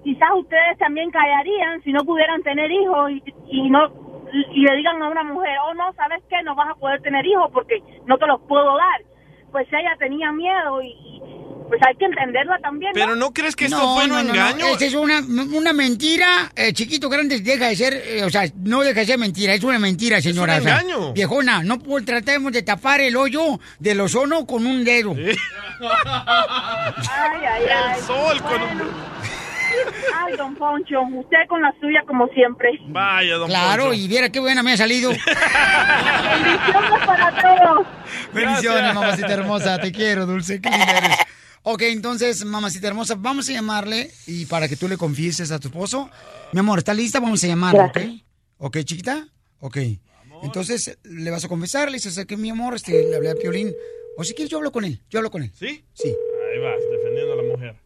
quizás ustedes también callarían si no pudieran tener hijos y, y no y le digan a una mujer, oh no, ¿sabes qué? No vas a poder tener hijos porque no te los puedo dar. Pues ella tenía miedo y, y, pues hay que entenderla también. ¿no? Pero ¿no crees que esto fue un no, no, no. engaño? Esa es una, una mentira, eh, chiquito, grande, deja de ser, eh, o sea, no deja de ser mentira, es una mentira, señora. un o sea, engaño. viejona, no pu- tratemos de tapar el hoyo del ozono con un dedo. <laughs> Ay, ay, ay. El sol con Bueno. <laughs> Ay, don Poncho, usted con la suya como siempre. Vaya, don Claro, Poncho. y viera qué buena me ha salido. Bendiciones para todos. Bendiciones, mamacita hermosa, te quiero, dulce, qué linda eres. Ok, entonces, mamacita hermosa, vamos a llamarle y para que tú le confieses a tu esposo. Mi amor, ¿está lista? Vamos a llamarle, ¿ok? ¿Ok, chiquita? Ok. Entonces, le vas a confesar, le dices que mi amor, este, le hablé a Piolín. O si quieres, yo hablo con él, yo hablo con él. ¿Sí? Sí. Ahí vas, defendiendo a la mujer.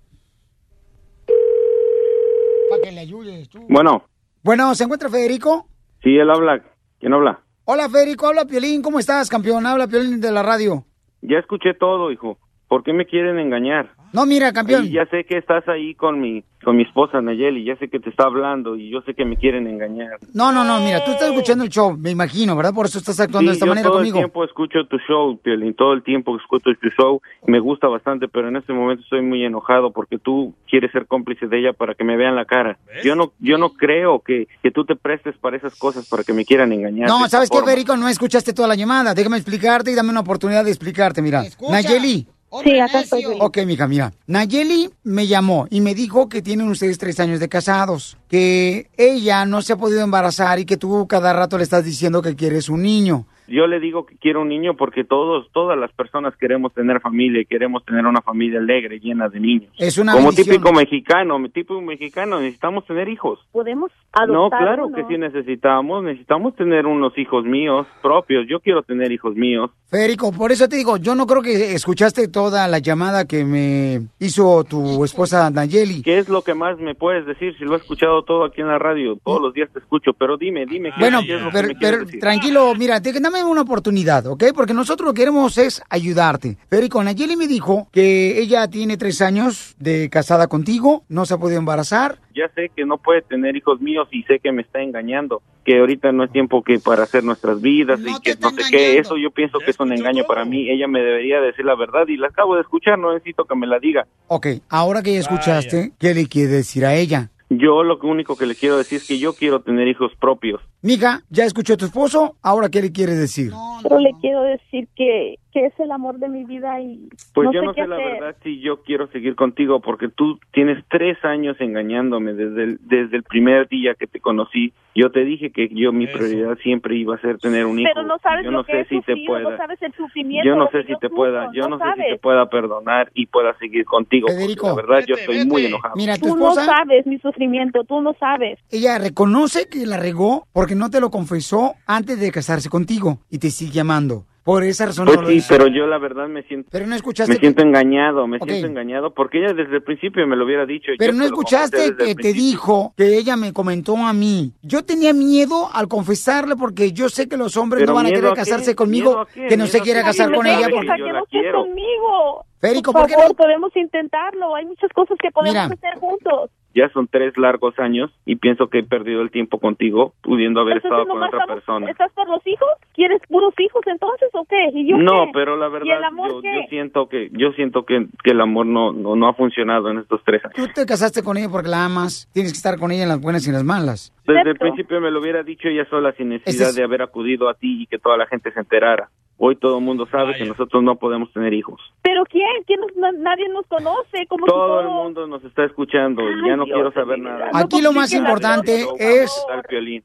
Para que le ayudes tú. Bueno, Bueno, ¿se encuentra Federico? sí, él habla. ¿Quién habla? Hola, Federico, habla Piolín, ¿cómo estás, campeón? Habla Piolín de la radio. Ya escuché todo, hijo. ¿Por qué me quieren engañar? No, mira, campeón. Y ya sé que estás ahí con mi con mi esposa Nayeli, ya sé que te está hablando y yo sé que me quieren engañar. No, no, no, mira, tú estás escuchando el show, me imagino, ¿verdad? Por eso estás actuando de Sí, esta yo manera todo conmigo. el tiempo escucho tu show, Piolín, todo el tiempo escucho tu show, me gusta bastante, pero en este momento estoy muy enojado porque tú quieres ser cómplice de ella para que me vean la cara. Yo no yo no creo que, que tú te prestes para esas cosas, para que me quieran engañar. de No, ¿sabes qué. Federico? No escuchaste toda la llamada. Déjame explicarte y dame una oportunidad de explicarte, mira. Nayeli. Sí, acá estoy. Ok, mija, mira. Nayeli me llamó y me dijo que tienen ustedes tres años de casados, que ella no se ha podido embarazar y que tú cada rato le estás diciendo que quieres un niño. Yo le digo que quiero un niño porque todos, todas las personas queremos tener familia y queremos tener una familia alegre, llena de niños. Es una Como bendición. típico mexicano, típico mexicano, necesitamos tener hijos. Podemos No, adoptar claro uno. que sí necesitamos, necesitamos tener unos hijos míos propios. Yo quiero tener hijos míos. Federico, por eso te digo, yo no creo que escuchaste toda la llamada que me hizo tu esposa Nayeli. ¿Qué es lo que más me puedes decir? Si lo he escuchado todo aquí en la radio, todos los días te escucho, pero dime, dime. ¿qué- Bueno, qué es lo que pero, me quieres pero decir? tranquilo, mira, te- dame una oportunidad, ¿ok? Porque nosotros lo que queremos es ayudarte. Federico, Nayeli me dijo que ella tiene tres años de casada contigo, no se ha podido embarazar. ya sé que no puede tener hijos míos y sé que me está engañando, que ahorita no es tiempo que para hacer nuestras vidas y que no sé qué, eso yo pienso que es un engaño para mí, ella me debería decir la verdad y la acabo de escuchar, no necesito que me la diga. Ok, ahora que ya escuchaste, ¿qué le quiere decir a ella? Yo lo único que le quiero decir es que yo quiero tener hijos propios. Mija, ya escuchó a tu esposo, ¿ahora qué le quiere decir? Pero le quiero decir que, que es el amor de mi vida y Pues no yo sé no qué sé la hacer. verdad si yo quiero seguir contigo porque tú tienes tres años engañándome desde el, desde el primer día que te conocí. Yo te dije que yo mi prioridad siempre iba a ser tener un hijo. Pero no sabes yo lo no que sé he si te sufrido, pueda. no sabes el sufrimiento. Yo no sé si te sufro, pueda, yo no, sé si te pueda perdonar y pueda seguir contigo. porque Federico. la verdad yo estoy muy enojado. Mira, tu Tú no sabes mi sufrimiento, tú no sabes. ella reconoce que la regó porque no te lo confesó antes de casarse contigo y te sigue amando. Por esa razón Pues no lo sí, hizo. pero yo la verdad me siento Pero no escuchaste me siento engañado, me siento engañado porque ella desde el principio me lo hubiera dicho. Pero yo no escuchaste que te dijo que ella me comentó a mí. Yo tenía miedo al confesarle porque yo sé que los hombres Pero no van a querer a casarse conmigo, que no se quiera casar con ella. que Porque... Yo la quiero. conmigo. Federico, por ¿por qué favor, no- podemos intentarlo. Hay muchas cosas que podemos Mira. hacer juntos. Ya son tres largos años y pienso que he perdido el tiempo contigo pudiendo haber Entonces, estado con ¿nomás otra estamos- persona. ¿Estás por los hijos? ¿Quieres puros hijos entonces o qué? ¿Y yo No, qué? pero la ¿Y el verdad amor yo, qué? yo siento que yo siento que, que el amor no, no no ha funcionado en estos tres años. Tú te casaste con ella porque la amas. Tienes que estar con ella en las buenas y en las malas. Desde el principio me lo hubiera dicho ella sola sin necesidad es- de haber acudido a ti y que toda la gente se enterara. Hoy todo el mundo sabe que nosotros no podemos tener hijos. ¿Pero quién? ¿Quién nos- na- nadie nos conoce. Como Todo el mundo nos está escuchando y ya no Dios quiero saber nada. Aquí lo más importante es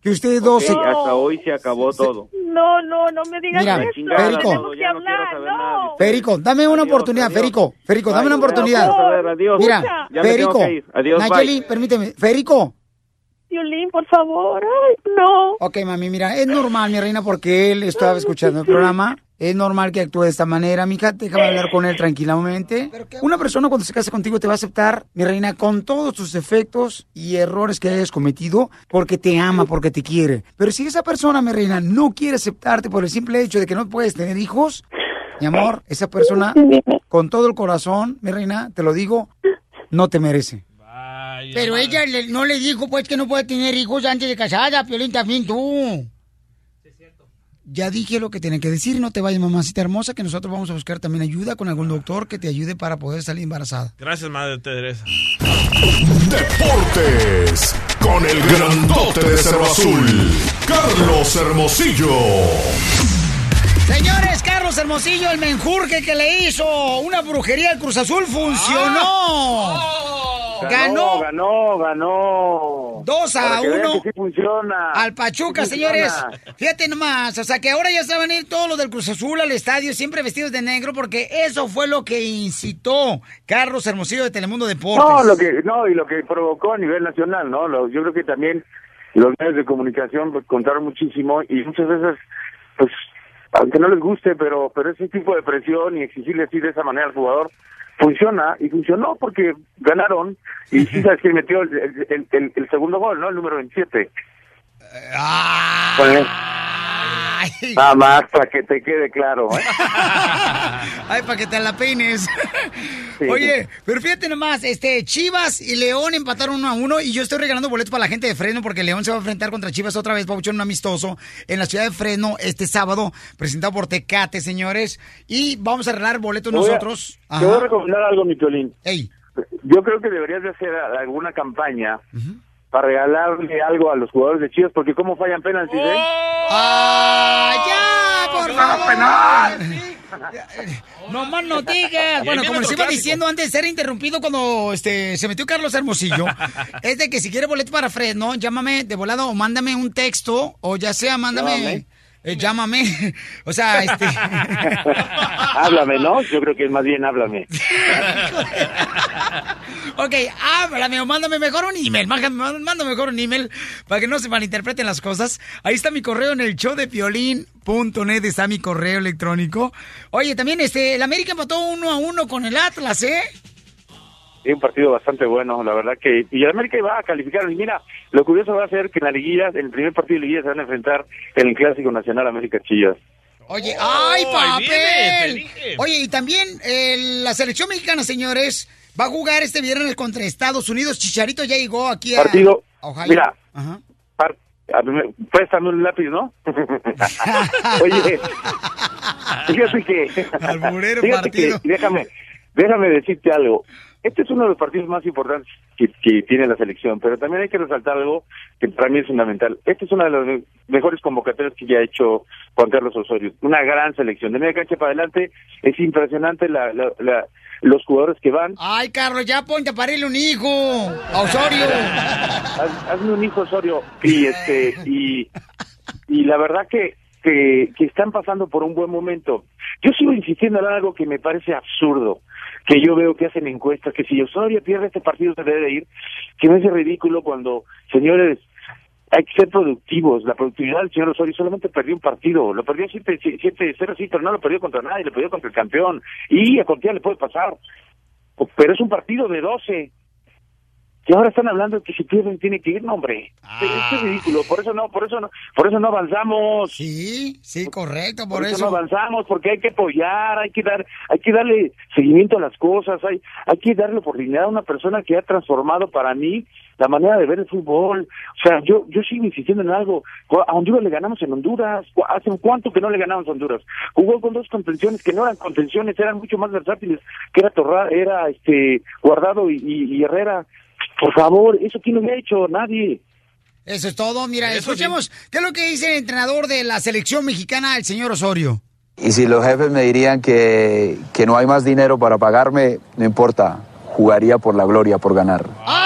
que ustedes dos. Ok, hasta hoy se acabó todo. No, no, no me digas Mira, eso. Que hablar, no. Federico, dame una oportunidad, Federico. Federico, dame una Bye, oportunidad. gracias, a ver, adiós. Mira, Ya ir. Adiós, bye. Nayeli, permíteme. Federico. Violín, por favor. Ay, no. Ok, mami, mira, es normal, mi reina, porque él estaba escuchando el programa Es normal que actúe de esta manera, mija. Déjame hablar con él tranquilamente. Una persona cuando se casa contigo te va a aceptar, mi reina, con todos tus defectos y errores que hayas cometido, porque te ama, porque te quiere. Pero si esa persona, mi reina, no quiere aceptarte por el simple hecho de que no puedes tener hijos, mi amor, esa persona, con todo el corazón, mi reina, te lo digo, no te merece. Pero ella le- no le dijo, pues, que no puede tener hijos antes de casada, Piolín, también tú. Ya dije lo que tiene que decir, no te vayas, mamacita hermosa, que nosotros vamos a buscar también ayuda con algún doctor que te ayude para poder salir embarazada. Gracias, Madre Teresa. Deportes con el grandote de Cerro Azul, Carlos Hermosillo. Señores, Carlos Hermosillo, el menjurje que le hizo una brujería al Cruz Azul funcionó. Ganó. Ganó, ganó. Dos a Para que vean uno. que sí funciona. Al Pachuca, Sí señores. funciona. Fíjate nomás, o sea que ahora ya se van a ir todos los del Cruz Azul al estadio, siempre vestidos de negro, porque eso fue lo que incitó Carlos Hermosillo de Telemundo Deportes. No, lo que, no, y lo que provocó a nivel nacional, ¿no? Lo- yo creo que también los medios de comunicación pues, contaron muchísimo y muchas veces, pues, aunque no les guste, pero, pero ese tipo de presión y exigirle así de esa manera al jugador funciona y funcionó porque ganaron y sí sabes quién metió el, el, el- el segundo gol, ¿no? El número 27. Con el- Nada más para que te quede claro, ¿eh? <laughs> Ay, para que te la peines. Sí. Oye, pero fíjate nomás, este, Chivas y León empataron uno a uno y yo estoy regalando boletos para la gente de Fresno porque León se va a enfrentar contra Chivas otra vez, Pauchón, un amistoso en la ciudad de Fresno este sábado, presentado por Tecate, señores. Y vamos a regalar boletos voy a- nosotros. Te voy a recomendar algo, mi. Ey. Yo creo que deberías de hacer alguna campaña para regalarle algo a los jugadores de Chivas, porque cómo fallan penaltis, ¿eh? ¡Ah, ya, por favor! No más no digas. Bueno, como les iba clásico. diciendo antes de ser interrumpido cuando este, se metió Carlos Hermosillo, <laughs> es de que si quiere boleto para Fresno, llámame de volado o mándame un texto, o ya sea, mándame... Llámame. eh, llámame. <laughs> O sea, este... <laughs> háblame, ¿no? Yo creo que es más bien háblame. <laughs> Ok, háblame o mándame mejor un email. Mándame, mándame mejor un email para que no se malinterpreten las cosas. Ahí está mi correo en el show de piolín.net, está mi correo electrónico. Oye, también este, el América empató uno a uno con el Atlas, ¿eh? Es un partido bastante bueno, la verdad que... Y el América iba a calificar. Y mira, lo curioso va a ser que en la liguilla, en el primer partido de liguilla se van a enfrentar en el Clásico Nacional América Chillas. Oye, ¡ay, Oh, papel! Oye, y también eh, la selección mexicana, señores, va a jugar este viernes contra Estados Unidos. Chicharito ya llegó aquí a, Partido... a Ohio. Mira, Ajá. par- a un lápiz, ¿no? <laughs> Oye, fíjate que... Alburero fíjate que, partido. déjame, déjame decirte algo. Este es uno de los partidos más importantes que, que tiene la selección, pero también hay que resaltar algo que para mí es fundamental. Esta es una de las me- mejores convocatorias que ya ha hecho Juan Carlos Osorio. Una gran selección. De media cancha para adelante es impresionante la, la- la- los jugadores que van. Ay, Carlos, ya ponte a parirle un hijo a Osorio. <laughs> Haz- hazme un hijo Osorio y este y y la verdad que, que que están pasando por un buen momento yo sigo insistiendo en algo que me parece absurdo que yo veo que hacen encuestas que si Osorio pierde este partido se debe de ir que me hace ridículo cuando señores hay que ser productivos. La productividad del señor Osorio solamente perdió un partido. Lo perdió 7-0, sí, pero no lo perdió contra nadie, lo perdió contra el campeón. Y a cualquiera le puede pasar. Pero es un partido de 12. Y ahora están hablando que si pierden tiene que ir, no, hombre. Esto es ridículo. Por eso no, por eso no, por eso no avanzamos. Sí, sí, correcto, Por, por eso, eso. no avanzamos, porque hay que apoyar, hay que dar, hay que darle seguimiento a las cosas, hay, hay que darle oportunidad a una persona que ha transformado para mí la manera de ver el fútbol. O sea, yo, yo sigo insistiendo en algo. A Honduras le ganamos en Honduras. ¿Cu- ¿Hace cuánto que no le ganamos a Honduras? Jugó con dos contenciones que no eran contenciones, eran mucho más versátiles, que era Torra, era este Guardado y, y- y Herrera. Por favor, eso quién lo ha hecho, nadie. Eso es todo. Mira, Eso escuchemos qué es lo que dice el entrenador de la selección mexicana, el señor Osorio. Y si los jefes me dirían que, que no hay más dinero para pagarme, no importa, jugaría por la gloria, por ganar. ¡Ah,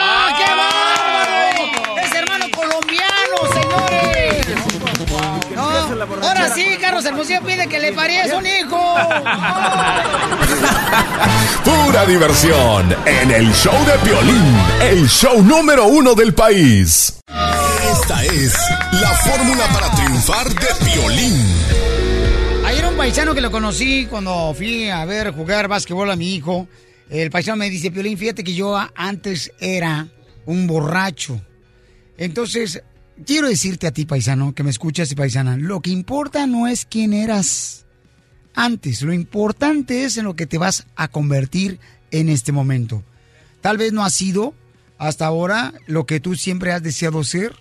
Hermosillo pide que le paríes un hijo. <laughs> Pura diversión en el show de Piolín, el show número uno del país. Esta es la fórmula para triunfar de Piolín. Ayer un un paisano que lo conocí cuando fui a ver jugar básquetbol a mi hijo. El paisano me dice, Piolín, fíjate que yo antes era un borracho. Entonces, quiero decirte a ti, paisano, que me escuchas y paisana, lo que importa no es quién eras antes, lo importante es en lo que te vas a convertir en este momento. Tal vez no ha sido hasta ahora lo que tú siempre has deseado ser,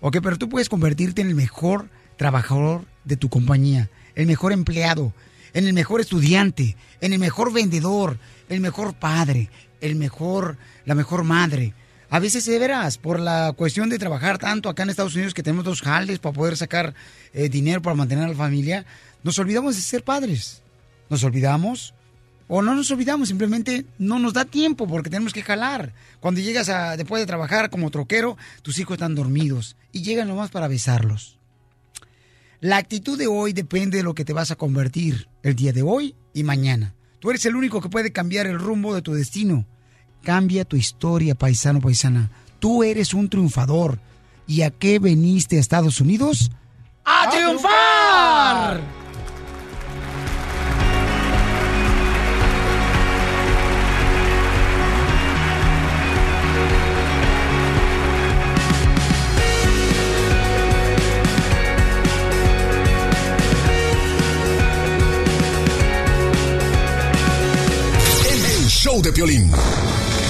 ok, pero tú puedes convertirte en el mejor trabajador de tu compañía, el mejor empleado, en el mejor estudiante, en el mejor vendedor, el mejor padre, el mejor, la mejor madre. A veces de por la cuestión de trabajar tanto acá en Estados Unidos que tenemos dos jales para poder sacar eh, dinero para mantener a la familia, nos olvidamos de ser padres. Nos olvidamos o no nos olvidamos, simplemente no nos da tiempo porque tenemos que jalar. Cuando llegas a, después de trabajar como troquero, tus hijos están dormidos y llegan nomás para besarlos. La actitud de hoy depende de lo que te vas a convertir el día de hoy y mañana. Tú eres el único que puede cambiar el rumbo de tu destino. Cambia tu historia, paisano, paisana. Tú eres un triunfador. ¿Y a qué veniste a Estados Unidos? ¡A, triunfar! El show de Piolín.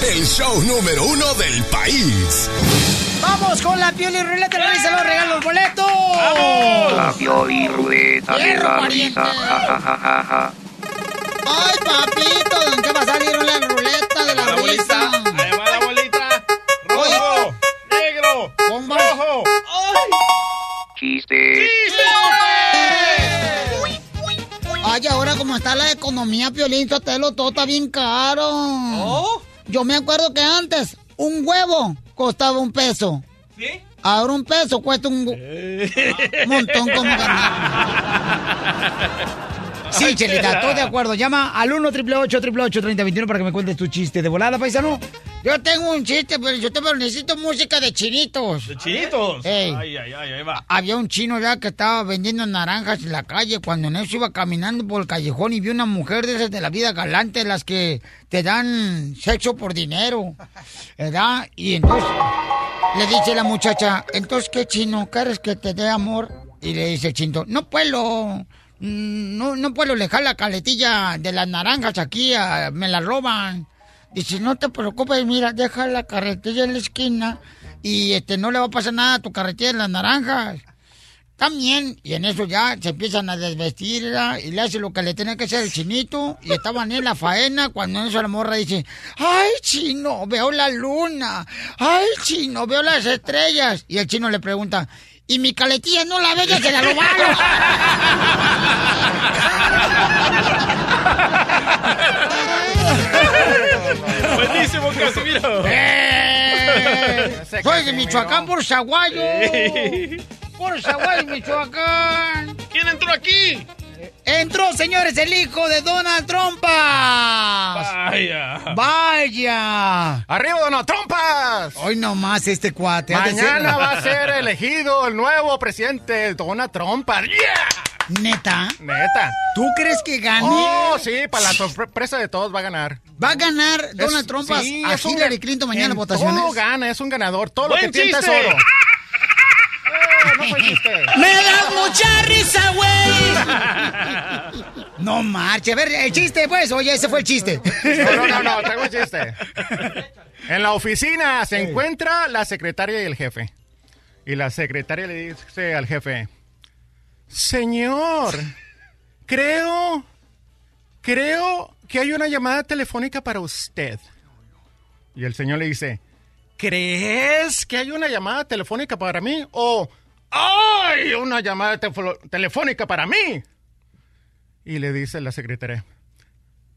El show número uno del país. ¡Vamos con la piel y ruleta! ¡Le risa los regalos boletos! La Pioli Ruleta de la risa. Ja, ja, ja, ja. ¡Ay, papito! ¿En qué va a salir la ruleta de la? Ahí va la bolita. Rojo, negro, rojo. Chiste. Ay, ahora como está la economía, Piolín Sotelo, todo está bien caro. Yo me acuerdo que antes un huevo costaba un peso. ¿Sí? Ahora un peso cuesta un un montón como <laughs> Sí, Chelita, estoy de acuerdo. Llama al 1 888 3021 para que me cuentes tu chiste de volada, paisano. Yo tengo un chiste, pero yo te pero necesito música de chinitos. ¿De chinitos? Ey. Ay, ay, ay, ahí va. Había un chino ya que estaba vendiendo naranjas en la calle cuando en eso iba caminando por el callejón y vio una mujer de esas de la vida galante, las que te dan sexo por dinero, ¿verdad? Y entonces le dice la muchacha, entonces, ¿qué chino? ¿Quieres que te dé amor? Y le dice el chino, no puedo, mm, no, no puedo dejar la caletilla de las naranjas aquí, ah, me la roban. Dice, no te preocupes, mira, deja la carretilla en la esquina y este no le va a pasar nada a tu carretilla de las naranjas. También, y en eso ya se empiezan a desvestir ¿verdad? y le hace lo que le tenía que hacer el chinito y estaban en la faena cuando en eso la morra dice, ay chino, veo la luna, ay chino, veo las estrellas. Y el chino le pregunta, ¿y mi caletilla no la ve ya se la robaron? <laughs> <laughs> Buenísimo, Casimiro. ¡Eh! Soy de Michoacán por Zaguayo. Por Zaguayo, Michoacán. ¿Quién entró aquí? Entró, señores, el hijo de Donald Trompas. Vaya. Vaya. ¡Arriba, Donald Trompas! Hoy nomás este cuate. Mañana va a ser elegido el nuevo presidente, Donald Trump. ¡Yeah! ¿Neta? Neta. ¿Tú crees que gane? Oh, sí, para la sorpresa de todos va a ganar. ¿Va a ganar Donald Es- Trump sí, a Hillary Clinton mañana en votaciones? Todo gana, es un ganador. Todo lo ¡Buen que tienta es oro. <laughs> <laughs> No fue chiste. ¡Me das mucha risa, güey! <laughs> No marche. A ver, el chiste, pues. Oye, ese fue el chiste. No, no, no, no, traigo un chiste. <laughs> En la oficina se encuentra la secretaria y el jefe. Y la secretaria le dice al jefe, Señor, creo, creo que hay una llamada telefónica para usted. Y el señor le dice, ¿crees que hay una llamada telefónica para mí? O, ¡ay! Una llamada telefónica para mí. Y le dice la secretaria,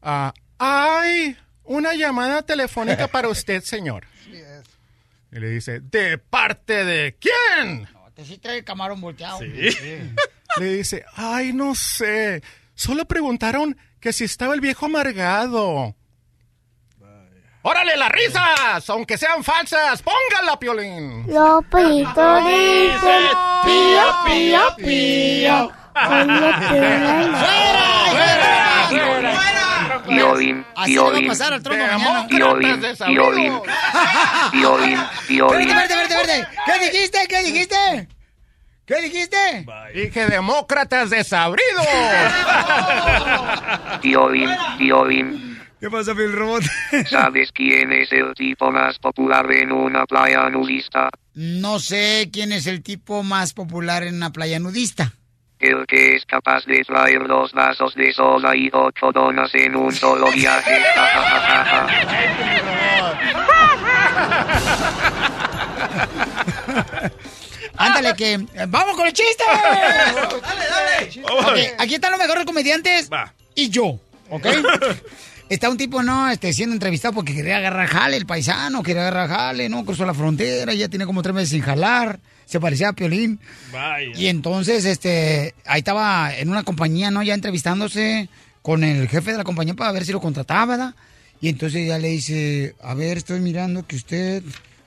ah, ¡ay! Una llamada telefónica <laughs> para usted, señor. Y le dice, ¿de parte de quién? Te sí trae el camarón volteado. <laughs> Le dice, ay, no sé. Solo preguntaron que si estaba el viejo amargado. ¡Órale, las risas! Aunque sean falsas, póngala, Piolín. Lopito dice pío, pío, pío. Violín, Así le va a violín, pasar al tronco mañana. violín, violín, violín, violín. Verde, verde, verde. ¿Qué dijiste? ¿Qué dijiste? ¿Qué dijiste? Dije demócratas desabridos. Violín, violín. ¿Qué pasa, Phil Robot? <laughs> ¿Sabes quién es el tipo más popular en una playa nudista? No sé quién es el tipo más popular en una playa nudista. El que es capaz de traer dos vasos de soda y ocho donas en un solo viaje. Ja, ja, ja, ja, ja. Ándale, que. eh, ¡Vamos con el chiste! <laughs> ¡Dale, dale! aquí están los mejores comediantes. Y yo, ¿ok? <laughs> Está un tipo, ¿no? Este, siendo entrevistado porque quería agarrar jale, el paisano, quería agarrar jale, ¿no? Cruzó la frontera, ya tiene como tres meses sin jalar. Se parecía a Piolín. Vaya. Y entonces, este, ahí estaba en una compañía, ¿no? Ya entrevistándose con el jefe de la compañía para ver si lo contrataba, ¿verdad? Y entonces ya le dice, a ver, estoy mirando que usted,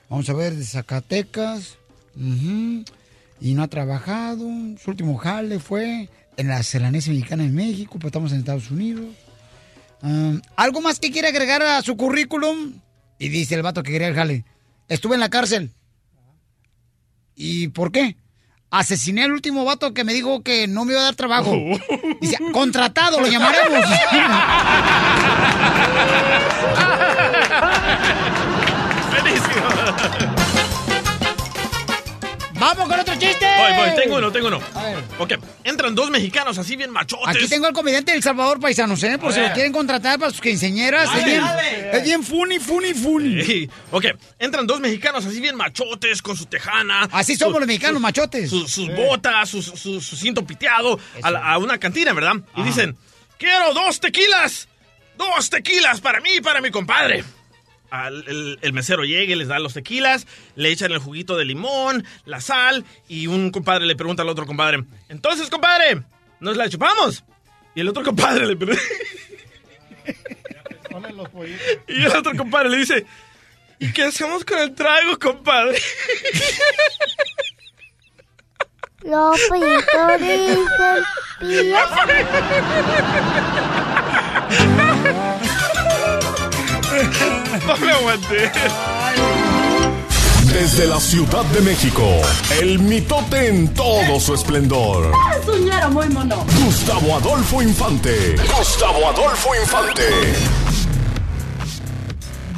vamos a ver, de Zacatecas, y no ha trabajado, su último jale fue en la Celanesa Mexicana de México, pero estamos en Estados Unidos. Ah, ¿Algo más que quiere agregar a su currículum? Y dice el vato que quería el jale, estuve en la cárcel. ¿Y por qué? Asesiné al último vato que me dijo que no me iba a dar trabajo. <laughs> Dice, contratado, lo llamaremos. <laughs> ¡Vamos con otro chiste! Voy, voy, tengo uno, tengo uno. A ver. Ok, entran dos mexicanos así bien machotes. Aquí tengo al comediante del Salvador Paisanos, ¿eh? Por A si lo quieren contratar para sus quinceañeras. Es Dale, bien, dale. es bien funny, funny, funny. Sí. Ok, entran dos mexicanos así bien machotes con su tejana. Así somos los mexicanos, machotes. Sus, botas, su, cinto piteado a una cantina, ¿verdad? Y dicen, quiero dos tequilas. Dos tequilas para mí y para mi compadre. Al- el, el mesero llega y les da los tequilas, le echan el juguito de limón, la sal, y un compadre le pregunta al otro compadre, entonces, compadre, ¿nos la chupamos? Y el otro compadre le pregunta... <laughs> Y el otro compadre le dice, ¿y qué hacemos con el trago, compadre? Los pollitos dicen <laughs> No me aguanté. Desde la Ciudad de México, el mitote en todo su esplendor. Soñero muy mono. Gustavo Adolfo Infante. Gustavo Adolfo Infante.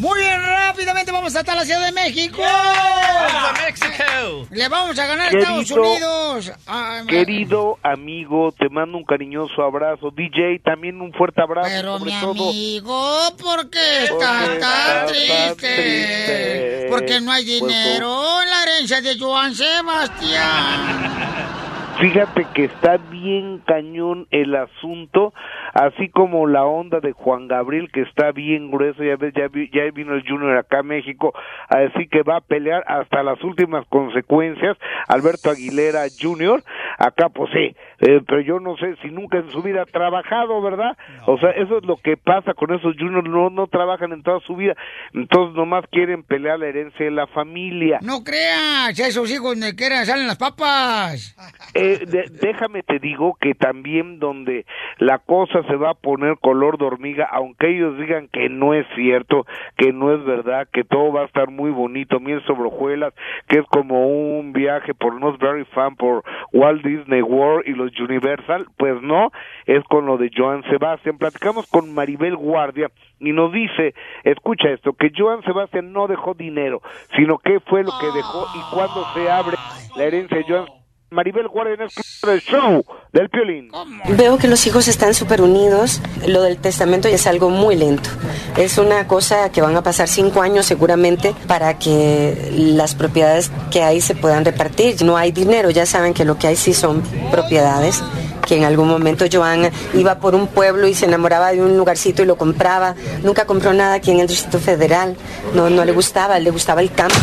Muy bien, rápidamente vamos hasta la Ciudad de México. ¡Vamos a México! Le vamos a ganar a Estados Unidos. Ay, ma- Querido amigo, te mando un cariñoso abrazo. DJ, también un fuerte abrazo. Pero sobre mi todo. amigo, ¿por qué estás Porque tan estás tan triste? triste. Porque no hay Pues, dinero en la herencia de Joan Sebastián. <laughs> Fíjate que está bien cañón el asunto, así como la onda de Juan Gabriel que está bien grueso, ya ves, ya, ya vino el Junior acá a México, así que va a pelear hasta las últimas consecuencias, Alberto Aguilera Junior, acá pues sí, eh, pero yo no sé si nunca en su vida ha trabajado, ¿verdad? O sea, eso es lo que pasa con esos Juniors, no, no trabajan en toda su vida, entonces nomás quieren pelear la herencia de la familia. No creas, esos hijos de que eran salen las papas. <laughs> Eh, de- déjame te digo que también donde la cosa se va a poner color de hormiga, aunque ellos digan que no es cierto, que no es verdad, que todo va a estar muy bonito, miel sobre hojuelas, que es como un viaje por Not Very Fan por Walt Disney World y los Universal, pues no, es con lo de Joan Sebastián. Platicamos con Maribel Guardia y nos dice, escucha esto, que Joan Sebastián no dejó dinero, sino que fue lo que dejó y cuando se abre la herencia de Joan Maribel Guardia en el show del Piolín. Veo que los hijos están súper unidos. Lo del testamento ya es algo muy lento. Es una cosa que van a pasar cinco años seguramente para que las propiedades que hay se puedan repartir. No hay dinero, ya saben que lo que hay sí son propiedades. Que en algún momento Joan iba por un pueblo y se enamoraba de un lugarcito y lo compraba. Nunca compró nada aquí en el Distrito Federal. No, no le gustaba, le gustaba el campo.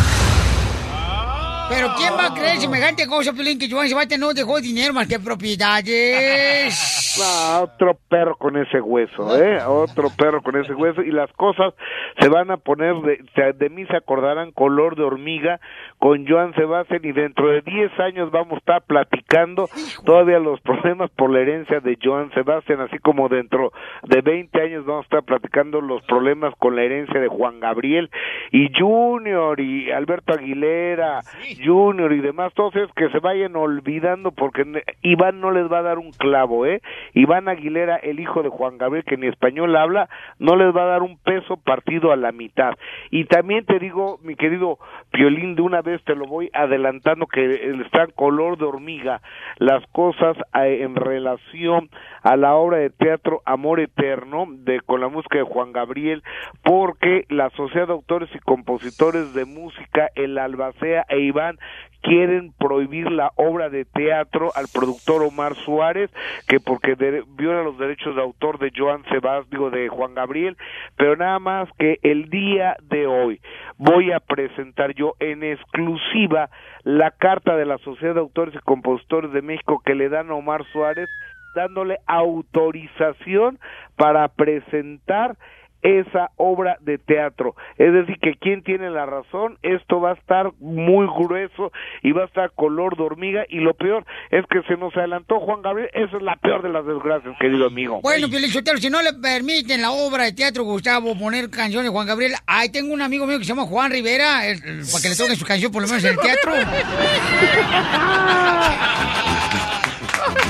Pero ¿quién va a creer semejante cosa, Pelín, que Joan Sebastián no dejó dinero más que propiedades? <laughs> Ah, otro perro con ese hueso, ¿eh? Otro perro con ese hueso y las cosas se van a poner, de, de mí se acordarán color de hormiga con Joan Sebastián y dentro de 10 años vamos a estar platicando todavía los problemas por la herencia de Joan Sebastián, así como dentro de 20 años vamos a estar platicando los problemas con la herencia de Juan Gabriel y Junior y Alberto Aguilera, Junior y demás, todos esos que se vayan olvidando porque Iván no les va a dar un clavo, ¿eh? Iván Aguilera, el hijo de Juan Gabriel, que ni español habla, no les va a dar un peso partido a la mitad. Y también te digo, mi querido Piolín, de una vez te lo voy adelantando que están color de hormiga las cosas en relación a la obra de teatro Amor Eterno de con la música de Juan Gabriel porque la Sociedad de Autores y Compositores de Música el Albacea e Iván quieren prohibir la obra de teatro al productor Omar Suárez que porque de- viola los derechos de autor de Joan Sebas, digo de Juan Gabriel, pero nada más que el día de hoy voy a presentar yo en exclusiva la carta de la Sociedad de Autores y Compositores de México que le dan a Omar Suárez dándole autorización para presentar esa obra de teatro. Es decir, que quien tiene la razón, esto va a estar muy grueso y va a estar color de hormiga y lo peor es que se nos adelantó Juan Gabriel, esa es la peor de las desgracias, querido amigo. Bueno, Pielichotero, si no le permiten la obra de teatro Gustavo poner canciones de Juan Gabriel, ahí tengo un amigo mío que se llama Juan Rivera, el- el- para que le toquen su canción por lo menos en el teatro.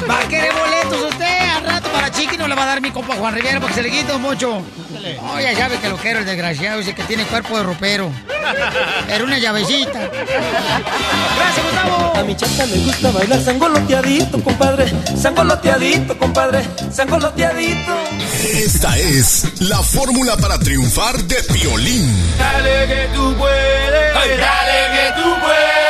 ¿Va a querer boletos usted? Al rato para Chiqui no le va a dar mi compa Juan Rivera porque se le quita mucho. No, ya sabe que lo quiero el desgraciado, dice que tiene cuerpo de ropero. Era una llavecita. Gracias, Gustavo. A mi chata le gusta bailar sangoloteadito, compadre. Sangoloteadito, compadre. Sangoloteadito. Esta es la fórmula para triunfar de Piolín. Dale que tú puedes. Dale que tú puedes.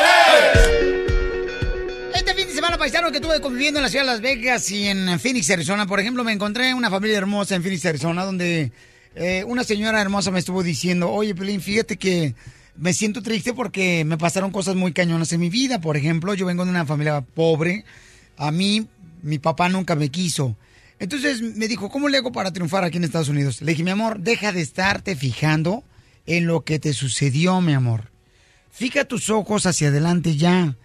Este fin de semana, paisano, que estuve conviviendo en la ciudad de Las Vegas y en Phoenix, Arizona, por ejemplo, me encontré una familia hermosa en Phoenix, Arizona, donde eh, una señora hermosa me estuvo diciendo, oye, Pelín, fíjate que me siento triste porque me pasaron cosas muy cañonas en mi vida. Por ejemplo, yo vengo de una familia pobre. A mí, mi papá nunca me quiso. Entonces me dijo, ¿cómo le hago para triunfar aquí en Estados Unidos? Le dije, mi amor, deja de estarte fijando en lo que te sucedió, mi amor. Fija tus ojos hacia adelante ya,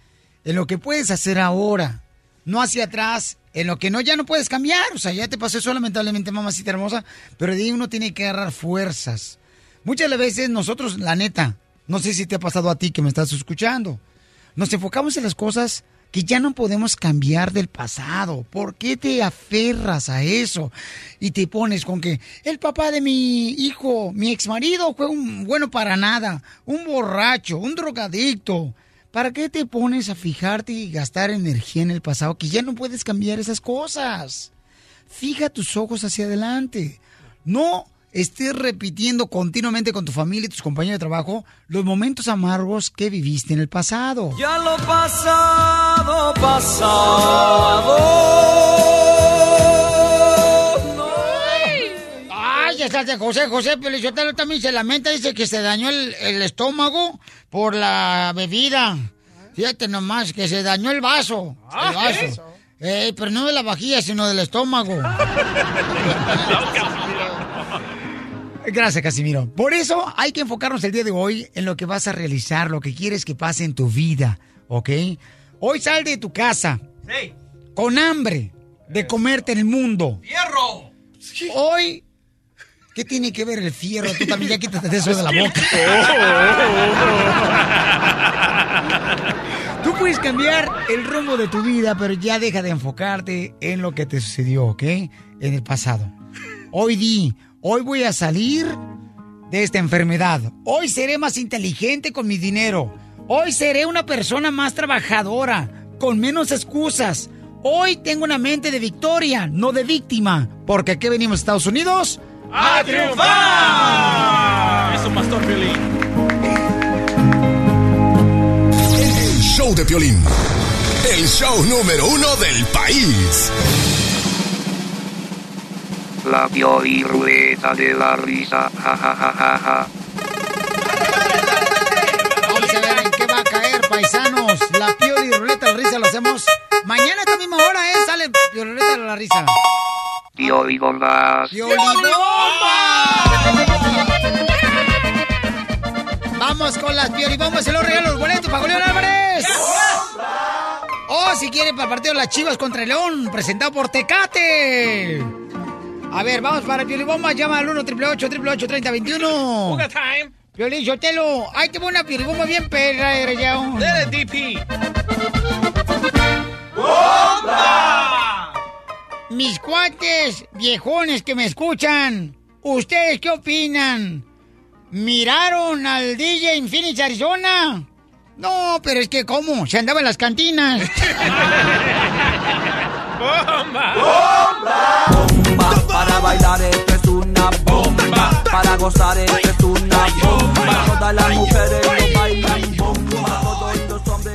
en lo que puedes hacer ahora, no hacia atrás, en lo que no ya no puedes cambiar. O sea, ya te pasó eso lamentablemente, mamacita hermosa, pero de uno tiene que agarrar fuerzas. Muchas veces nosotros, la neta, no sé si te ha pasado a ti que me estás escuchando, nos enfocamos en las cosas que ya no podemos cambiar del pasado. ¿Por qué te aferras a eso? Y te pones con que el papá de mi hijo, mi ex marido, fue un bueno para nada, un borracho, un drogadicto. ¿Para qué te pones a fijarte y gastar energía en el pasado que ya no puedes cambiar esas cosas? Fija tus ojos hacia adelante. No estés repitiendo continuamente con tu familia y tus compañeros de trabajo los momentos amargos que viviste en el pasado. Ya lo pasado, pasado. Estás de José, José Pelizotelo también se lamenta, dice que se dañó el, el estómago por la bebida. Fíjate nomás, que se dañó el vaso. Ah, el vaso. ¿qué? Eh, pero no de la vajilla, sino del estómago. <laughs> Gracias, Casimiro. Por eso hay que enfocarnos el día de hoy en lo que vas a realizar, lo que quieres que pase en tu vida, ¿ok? Hoy sal de tu casa con hambre de comerte el mundo. ¡Fierro! Hoy, ¿qué tiene que ver el fierro? Tú también ya quítate eso de la boca. Tú puedes cambiar el rumbo de tu vida, pero ya deja de enfocarte en lo que te sucedió, ¿ok? En el pasado. Hoy di, hoy voy a salir de esta enfermedad. Hoy seré más inteligente con mi dinero. Hoy seré una persona más trabajadora, con menos excusas. Hoy tengo una mente de victoria, no de víctima. Porque aquí venimos a Estados Unidos ¡A triunfar! Eso, Pastor Piolín. El show de Piolín. El show número uno del país. La Pioli Ruleta de la Risa. Ja, ja, ja, ja, ja. Vamos a ver en qué va a caer, paisanos. La pioli ruleta de risa lo hacemos Mañana a esta misma hora, ¿eh? Sale Piolín de la risa. Piolibombas. Vamos con las piolibombas, se los regalo los boletos para Julián Álvarez. O si quieren para el partido de las Chivas contra el León, presentado por Tecate. A ver, vamos para el piolibomba, llama al 1 888 3021 Buga time. Piolín, Sotelo, ahí te voy una piolibomba bien perra. Dale, DP. Mis cuates viejones que me escuchan, ¿ustedes qué opinan? ¿Miraron al DJ en Phoenix, Arizona? No, pero es que ¿cómo? Se andaba en las cantinas. <laughs> Para bailar esto es una bomba. Para gozar esto es una bomba. Todas las mujeres lo bailan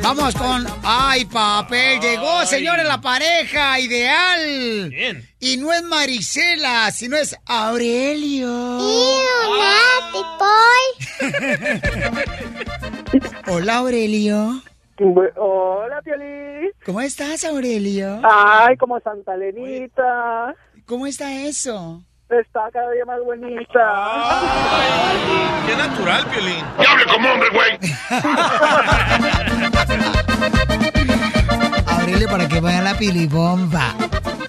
Vamos con... ¡Ay, papel! Llegó, señores, la pareja ideal. Bien. Y no es Marisela, sino es Aurelio. <laughs> Hola, Aurelio. Hola, Piolín. ¿Cómo estás, Aurelio? Ay, como Santa Lenita. ¿Cómo está eso? Está cada día más bonita. Qué natural, Piolín. ¡Y hable como hombre, güey! <laughs> Aurelio, para que vaya la pilibomba.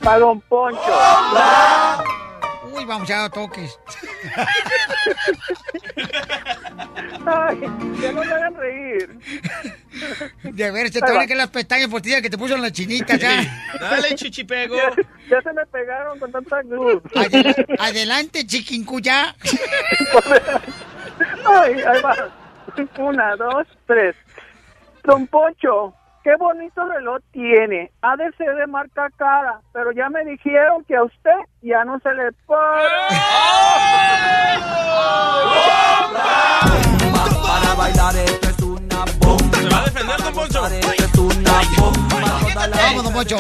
Para Don Poncho. Uy, vamos a dar toques. Ay, que no me hagan reír. De ver, se te van a caer las pestañas postizas que te puso en la chinita ya. Dale, chichipego. Ya, ya se me pegaron con tanta glue. Adela- adelante, chiquincuya. Ay, ahí va. Una, dos, tres. Don Poncho, qué bonito reloj tiene. Ha de ser de marca cara, pero ya me dijeron que a usted ya no se le para. Para bailar esto es una bomba. ¿Se va a defender, Don Poncho? Esto es una bomba. Vamos, don Poncho.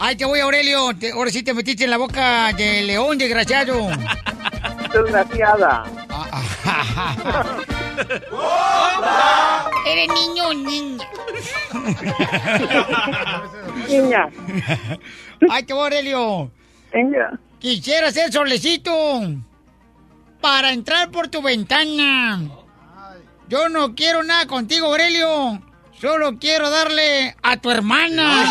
Ay, te voy, Aurelio. Te- ahora sí te metiste en la boca de león, desgraciado. Desgraciada. <laughs> ¿Eres niño o niña? <laughs> Niña. Ay, te voy, Aurelio. Niña. Quisiera ser solecito para entrar por tu ventana. Yo no quiero nada contigo, Aurelio. Solo quiero darle a tu hermana.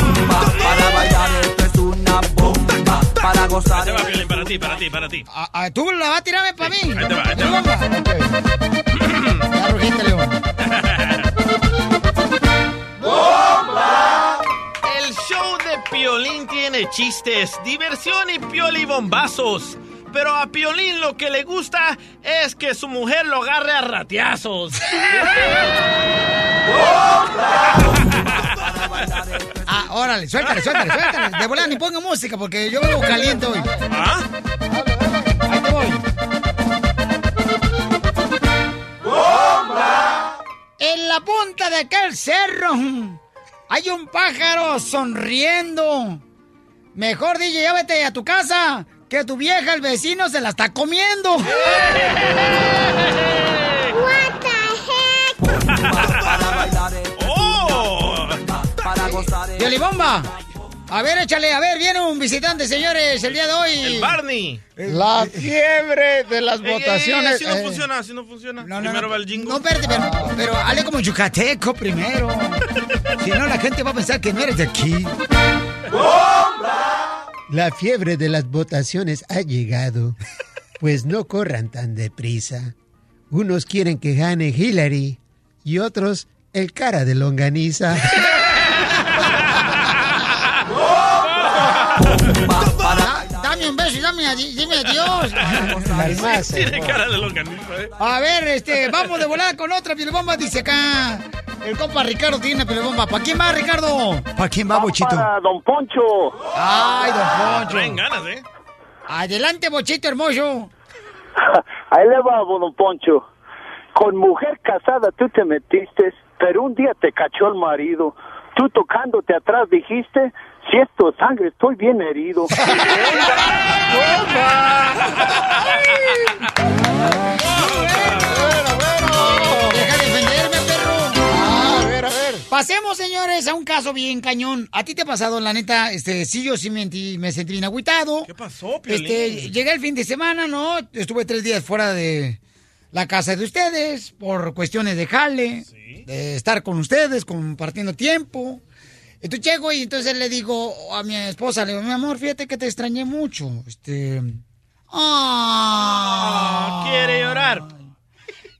<laughs> Para gozar Ahí te va, Piolín, para ti, para ti, para ti. Ah, ah, ¿Tú la vas a tirarme para mí? Ahí te va, ahí te va. Rugiste, <laughs> León. El show de Piolín tiene chistes, diversión y piolibombazos. Pero a Piolín lo que le gusta es que su mujer lo agarre a ratiazos. <laughs> <laughs> Ah, órale, suéltale, suéltale, suéltale. De volada ni ponga música porque yo vengo caliente hoy. ¿Ah? Ahí te voy. En la punta de aquel cerro hay un pájaro sonriendo. Mejor DJ, ya vete a tu casa, que tu vieja, el vecino, se la está comiendo. ¡Yolibomba! A ver, échale, a ver, viene un visitante, señores, el día de hoy. El Barney. La fiebre de las Ey, ey, ey, votaciones. así no eh, funciona, así no funciona. No, no, Primero no. va el jingle. No, espérate, pero, pero hable como yucateco primero. Si no, la gente va a pensar que no eres de aquí. La fiebre de las votaciones ha llegado. Pues no corran tan deprisa. Unos quieren que gane Hillary y otros el cara de longaniza. Un beso y dame, dime adiós. <laughs> Tiene cara de ¿eh? A ver, este, vamos de volada con otra pilebomba, dice acá. El compa Ricardo tiene una pilebomba. ¿Para quién va, Ricardo? ¿Para quién va, Bochito? Para Don Poncho. Ay, don Poncho. Traen ganas, ¿eh? Adelante, Bochito hermoso. <laughs> Ahí le va, Don Poncho. Con mujer casada tú te metiste, pero un día te cachó el marido. Tú tocándote atrás dijiste, si esto es sangre, estoy bien herido. Deja de defenderme, perro. Pasemos, señores, a un caso bien cañón. ¿A ti te ha pasado, la neta? Este, sí, yo sí me, sentí- me sentí bien agüitado. ¿Qué pasó, Piolín? Este, llegué el fin de semana, ¿no? Estuve tres días fuera de la casa de ustedes por cuestiones de jale, de estar con ustedes, compartiendo tiempo. Entonces llego y entonces le digo a mi esposa, le digo, mi amor, fíjate que te extrañé mucho. Este. Ah, quiere llorar.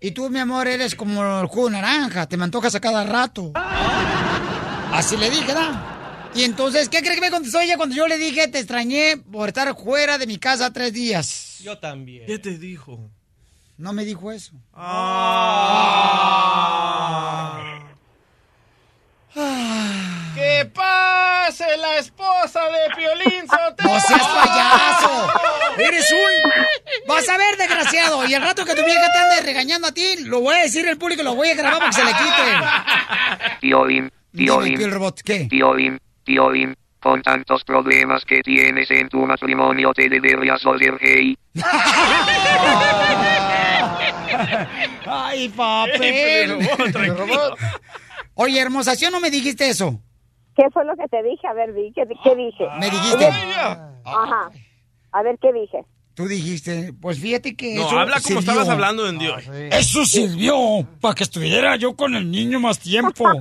Y tú, mi amor, eres como el jugo de naranja, te me antojas a cada rato. Así le dije, ¿verdad? Y entonces, ¿qué cree que me contestó ella cuando yo le dije, te extrañé por estar fuera de mi casa tres días? Yo también. ¿Qué te dijo? No me dijo eso. ¡Que pase la esposa de Piolín Sotelo! ¡No seas payaso! <laughs> ¡Eres un... Vas a ver, desgraciado. Y el rato que tu vieja te ande regañando a ti, lo voy a decir al público, lo voy a grabar para que se le quite. Piolín, Piolín, Piel Robot, ¿qué? Piolín, Piolín, con tantos problemas que tienes en tu matrimonio te deberías volver gay. <laughs> Ay, papel. <laughs> Oye, hermosa, ¿sí o no me dijiste eso? ¿Qué fue lo que te dije? A ver, di, ¿qué, qué dije? Me dijiste. Ajá. A ver, ¿qué dije? Tú dijiste, pues fíjate que No, eso habla como sirvió. estabas hablando en Dios. Eso sirvió para que estuviera yo con el niño más tiempo. <laughs>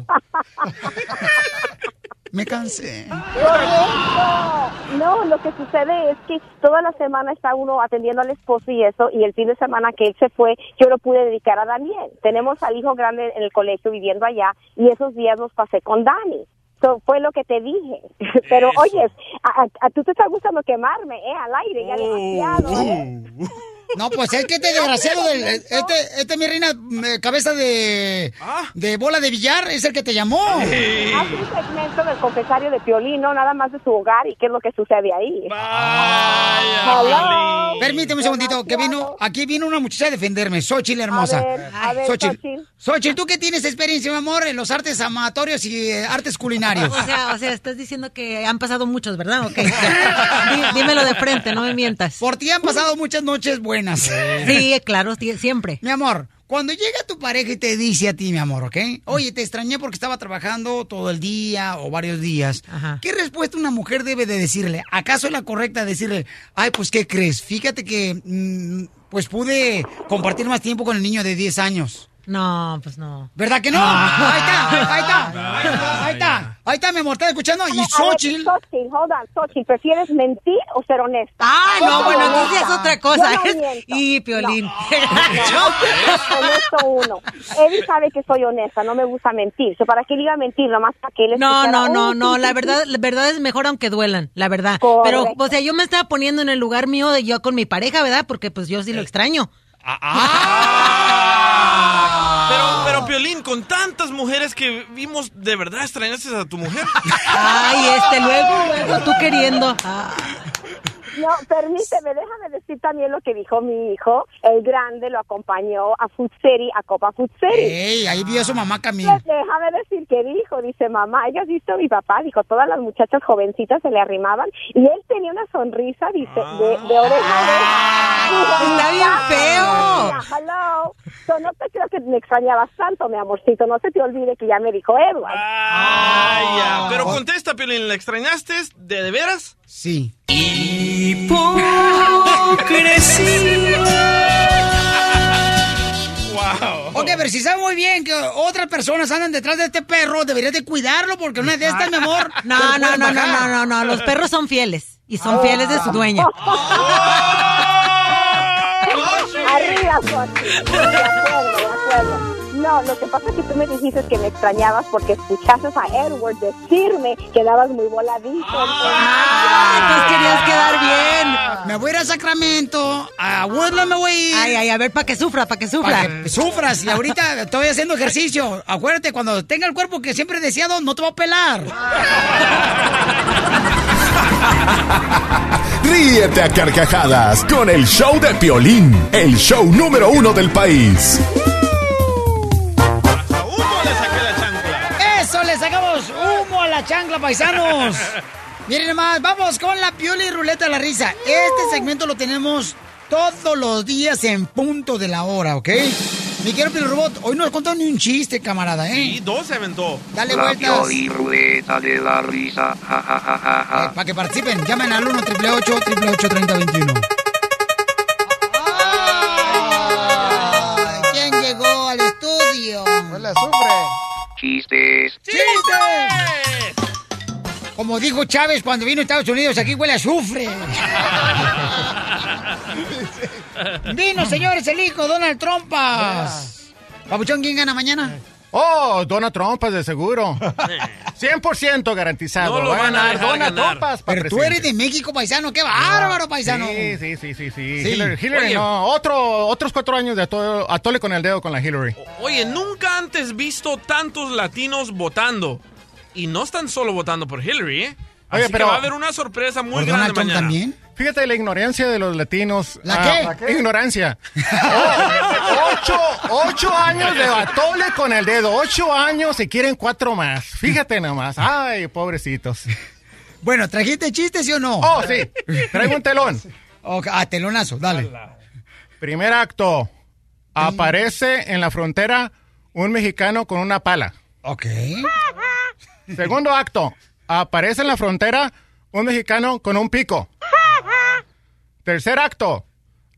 Me cansé. No, no, lo que sucede es que toda la semana está uno atendiendo al esposo y eso, y el fin de semana que él se fue, yo lo pude dedicar a Daniel. Tenemos al hijo grande en el colegio viviendo allá, y esos días los pasé con Dani. Eso fue lo que te dije. <laughs> Pero, oyes, a, a- a tú te está gustando quemarme, ¿eh? Al aire, ya demasiado, ¿eh? <laughs> No, pues es que este desgraciado, del, este, este mi reina, eh, cabeza de, de bola de billar, es el que te llamó. Hace un segmento del confesario de Piolino, nada más de su hogar y qué es lo que sucede ahí. Hello. Permíteme un segundito, que vino, aquí vino una muchacha a defenderme, Xochitl hermosa. A ver, a ver, Xochitl. Xochitl. Xochitl, ¿tú qué tienes experiencia, mi amor, en los artes amatorios y eh, artes culinarios? O sea, o sea, estás diciendo que han pasado muchos, ¿verdad? Ok. <laughs> Dí- dímelo de frente, no me mientas. Por ti han pasado muchas noches buenas. <laughs> Sí, claro, siempre. Mi amor, cuando llega tu pareja y te dice a ti, mi amor, ¿ok? Oye, te extrañé porque estaba trabajando todo el día o varios días. ¿Qué respuesta una mujer debe de decirle? ¿Acaso es la correcta decirle, ay, pues, ¿qué crees? Fíjate que, mm, pues, pude compartir más tiempo con el niño de 10 años. No, pues no. ¿Verdad que no? Ah. Ahí está, ahí está, ahí está, ahí está, mi amor, ¿estás escuchando? Y Xochitl... Xochitl, hold on, Xochitl, ¿prefieres mentir o ser honesta? Ay, Yo no, bueno, entonces es otra cosa. <laughs> <laughs> Yo no Es- miento. Y Piolín. No, no, honesto uno. Él sabe que soy honesta, no me gusta mentir. So, ¿Para qué le iba a mentir? Nomás para que él No, no, no, "Uy, no, la verdad, sí". la verdad es mejor aunque duelan, la verdad. Correcto. Pero, o sea, yo me estaba poniendo en el lugar mío de yo con mi pareja, ¿verdad? Porque pues yo sí lo extraño. Pero, pero Piolín, con tantas mujeres que vimos, ¿de verdad extrañaste a tu mujer? <laughs> Ay, este, luego, luego, tú queriendo. Ah. <laughs> No, permíteme, déjame decir también lo que dijo mi hijo. El grande lo acompañó a City, a Copa Food City. Ey, ahí vio a su mamá caminar. Pues déjame decir que dijo, dice mamá, ¿hayas visto a mi papá? Dijo, todas las muchachas jovencitas se le arrimaban y él tenía una sonrisa, dice, de, de oreja a oreja. Dijo, Está bien "Ah, feo". mira, Hello. So, no te creo que me extrañabas tanto, mi amorcito. No se te olvide que ya me dijo Edward. Ay, ya. Pero contesta, Piolín, ¿la extrañaste? ¿De, de veras? Sí. Wow. Ok, pero si sabes muy bien que otras personas andan detrás de este perro, deberías de cuidarlo porque una de estas, mi amor. <laughs> No, no, no, no, no, no, no, los perros son fieles y son fieles de su dueña. Arriba, Xochitl. De acuerdo, de acuerdo. No, lo que pasa es que tú me dijiste que me extrañabas porque escuchaste a Edward decirme que dabas muy voladito. pues querías quedar bien. Me voy a ir a Sacramento, a Woodland me voy a ir. Ay, ay, a ver, para que sufra, para que sufra. Para que sufras y ahorita <laughs> estoy haciendo ejercicio. Acuérdate, cuando tenga el cuerpo que siempre he deseado, no te va a pelar. <laughs> Ríete a carcajadas con el show de Piolín, el show número uno del país. Eso, le sacamos humo a la chancla, paisanos. <laughs> Miren nomás, vamos con la piola y ruleta de la risa. Este segmento lo tenemos todos los días en punto de la hora, ¿ok? Mi querido Pilo Robot, hoy no has contado ni un chiste, camarada, ¿eh? Y dos se aventó. Dale La vueltas. Pioli Ruleta de la risa. Ja, ja, ja, ja, ja. Para que participen, llamen al 1 888 3021 ¿Quién llegó al estudio? Huele azufre. Chistes. ¡Chistes! Como dijo Chávez cuando vino a Estados Unidos, aquí huele a azufre. <laughs> Vino, señores, el hijo Donald Trumpas. Papuchón, ¿quién gana mañana? Oh, Donald Trump, de seguro. <laughs> 100% garantizado. No lo Va a van a ganar Donald ganar. Trump. Pero tú eres de México, paisano. ¡Qué bárbaro, paisano! Sí, sí, sí, sí. sí. Sí. Hillary, Hillary Oye. no. Otro, otros cuatro años de atole, atole con el dedo con la Hillary. Oye, nunca antes visto tantos latinos votando. Y no están solo votando por Hillary, ¿eh? Oye, Así pero- que va a haber una sorpresa muy grande mañana. Fíjate la ignorancia de los latinos. ¿La Ah, qué? ¿La qué? Ignorancia. <laughs> Oh, ocho, ocho años de atole con el dedo. Ocho años y quieren cuatro más. Fíjate nomás. Ay, pobrecitos. Bueno, ¿trajiste chistes, sí o no? Oh, sí. Traigo un telón. Ok, ah, telonazo, dale. Primer acto. Aparece en la frontera un mexicano con una pala. Ok. Segundo acto. Aparece en la frontera un mexicano con un pico. Tercer acto.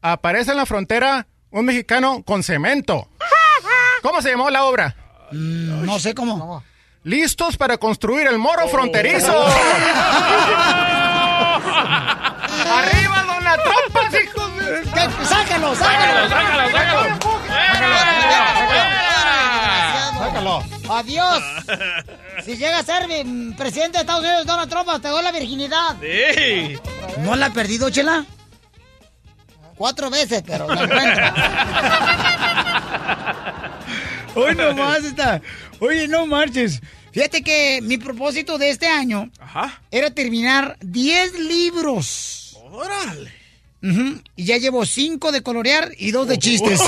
Aparece en la frontera un mexicano con cemento. ¿Cómo se llamó la obra? Mm, no sé cómo. Listos para construir el moro fronterizo. ¡Arriba, Donald Trump, hijos de... ¡Sácalo, sácalo! ¡Sácalo, sácalo, sácalo! Sácalo. Adiós. Si llega a ser presidente de Estados Unidos, Donald Trump, te doy la virginidad. Sí. ¿No la ha perdido, Chela? Cuatro veces, pero la encuentra. <laughs> Hoy nomás está. Oye, no marches. Fíjate que mi propósito de este año era terminar 10 libros. ¡Órale! Ujú, Y ya llevo 5 de colorear y 2 de chistes. <laughs>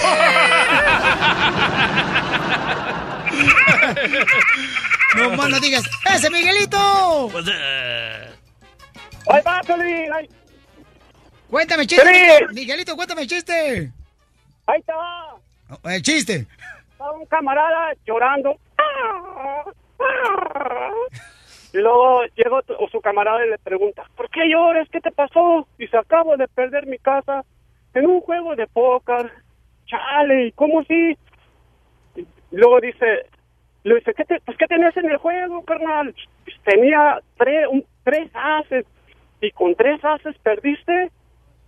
no más no digas. ¡Ese Miguelito! Pues, eh, ¡Ahí va, Piolín! Cuéntame chiste. Miguelito, cuéntame chiste. Ahí está. El chiste. Está un camarada llorando. Y luego llega su camarada y le pregunta, ¿por qué lloras? ¿Qué te pasó? Dice, acabo de perder mi casa en un juego de póker. Chale, ¿y cómo sí? Y luego dice, le dice, ¿qué, te, pues, ¿qué tenías en el juego, carnal? Tenía tres, un, tres haces. Y con tres haces perdiste.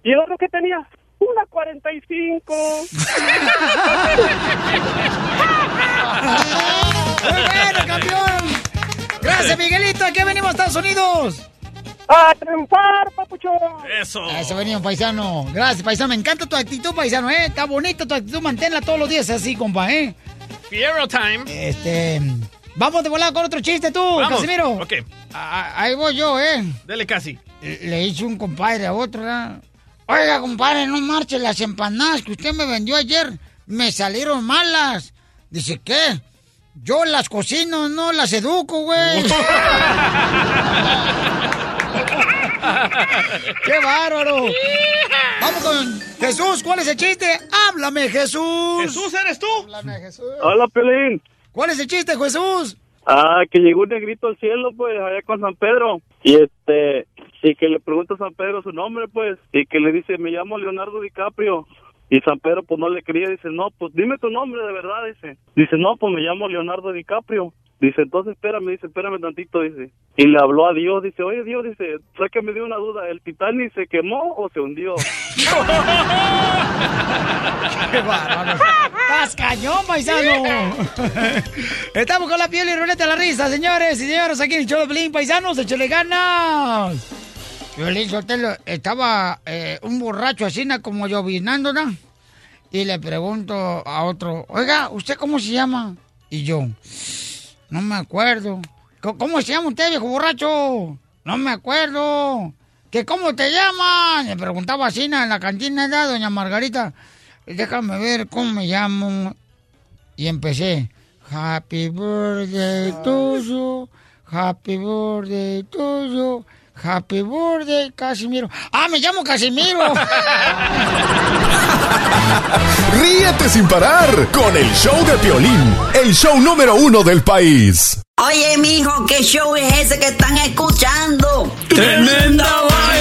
¿Y el otro qué tenía? Una 45. ¡Muy bueno, campeón! Gracias, Miguelito. ¿A qué venimos, Estados Unidos? ¡A triunfar, papuchón! Eso. Eso venimos, paisano. Gracias, paisano. Me encanta tu actitud, paisano, ¿eh? Está bonita tu actitud. Manténla todos los días así, compa, ¿eh? Fiero time. Este... Vamos de volada con otro chiste tú, Vamos. Casimiro. Ok. Ah, Ahí voy yo, ¿eh? Dele casi. Le hice un compadre a otro, ¿verdad? Oiga, compadre, no marche las empanadas que usted me vendió ayer. Me salieron malas. Dice, ¿qué? Yo las cocino, no las educo, güey. <laughs> ¡Qué bárbaro! Vamos con Jesús, ¿cuál es el chiste? ¡Háblame, Jesús! ¿Jesús eres tú? Háblame, Jesús. Hola, Pelín. ¿Cuál es el chiste, Jesús? Ah, que llegó un negrito al cielo, pues, allá con San Pedro. Y este, y que le pregunta a San Pedro su nombre, pues, y que le dice, me llamo Leonardo DiCaprio. Y San Pedro, pues, no le creía, dice, no, pues, dime tu nombre de verdad, dice. Dice, no, pues, me llamo Leonardo DiCaprio. Dice, entonces espérame, dice, espérame tantito, dice. Y le habló a Dios, dice, oye, Dios, dice, sácame de una duda, ¿el Titanic se quemó o se hundió? <laughs> ¡Qué bárbaro! ¡Estás cañón, paisano! <laughs> Estamos con la piel y ruleta de la risa, señores y señores, aquí en el show de Pelín, paisanos, échale ganas. Violín Sotelo, estaba eh, un borracho así, como llovinando, ¿no? Y le pregunto a otro, oiga, ¿usted cómo se llama? Y yo, no me acuerdo. "¿Cómo- ¿Cómo se llama usted, viejo borracho? No me acuerdo. ¿Que cómo te llaman? Le preguntaba así en la cantina de doña Margarita. Déjame ver cómo me llamo. Y empecé. Happy birthday to you. Happy birthday to you. Happy birthday, Casimiro. Ah, me llamo Casimiro. <laughs> Ríete sin parar con el show de Piolín, el show número uno del país. Oye, mijo, ¿qué show es ese que están escuchando? ¡Tremenda vaina!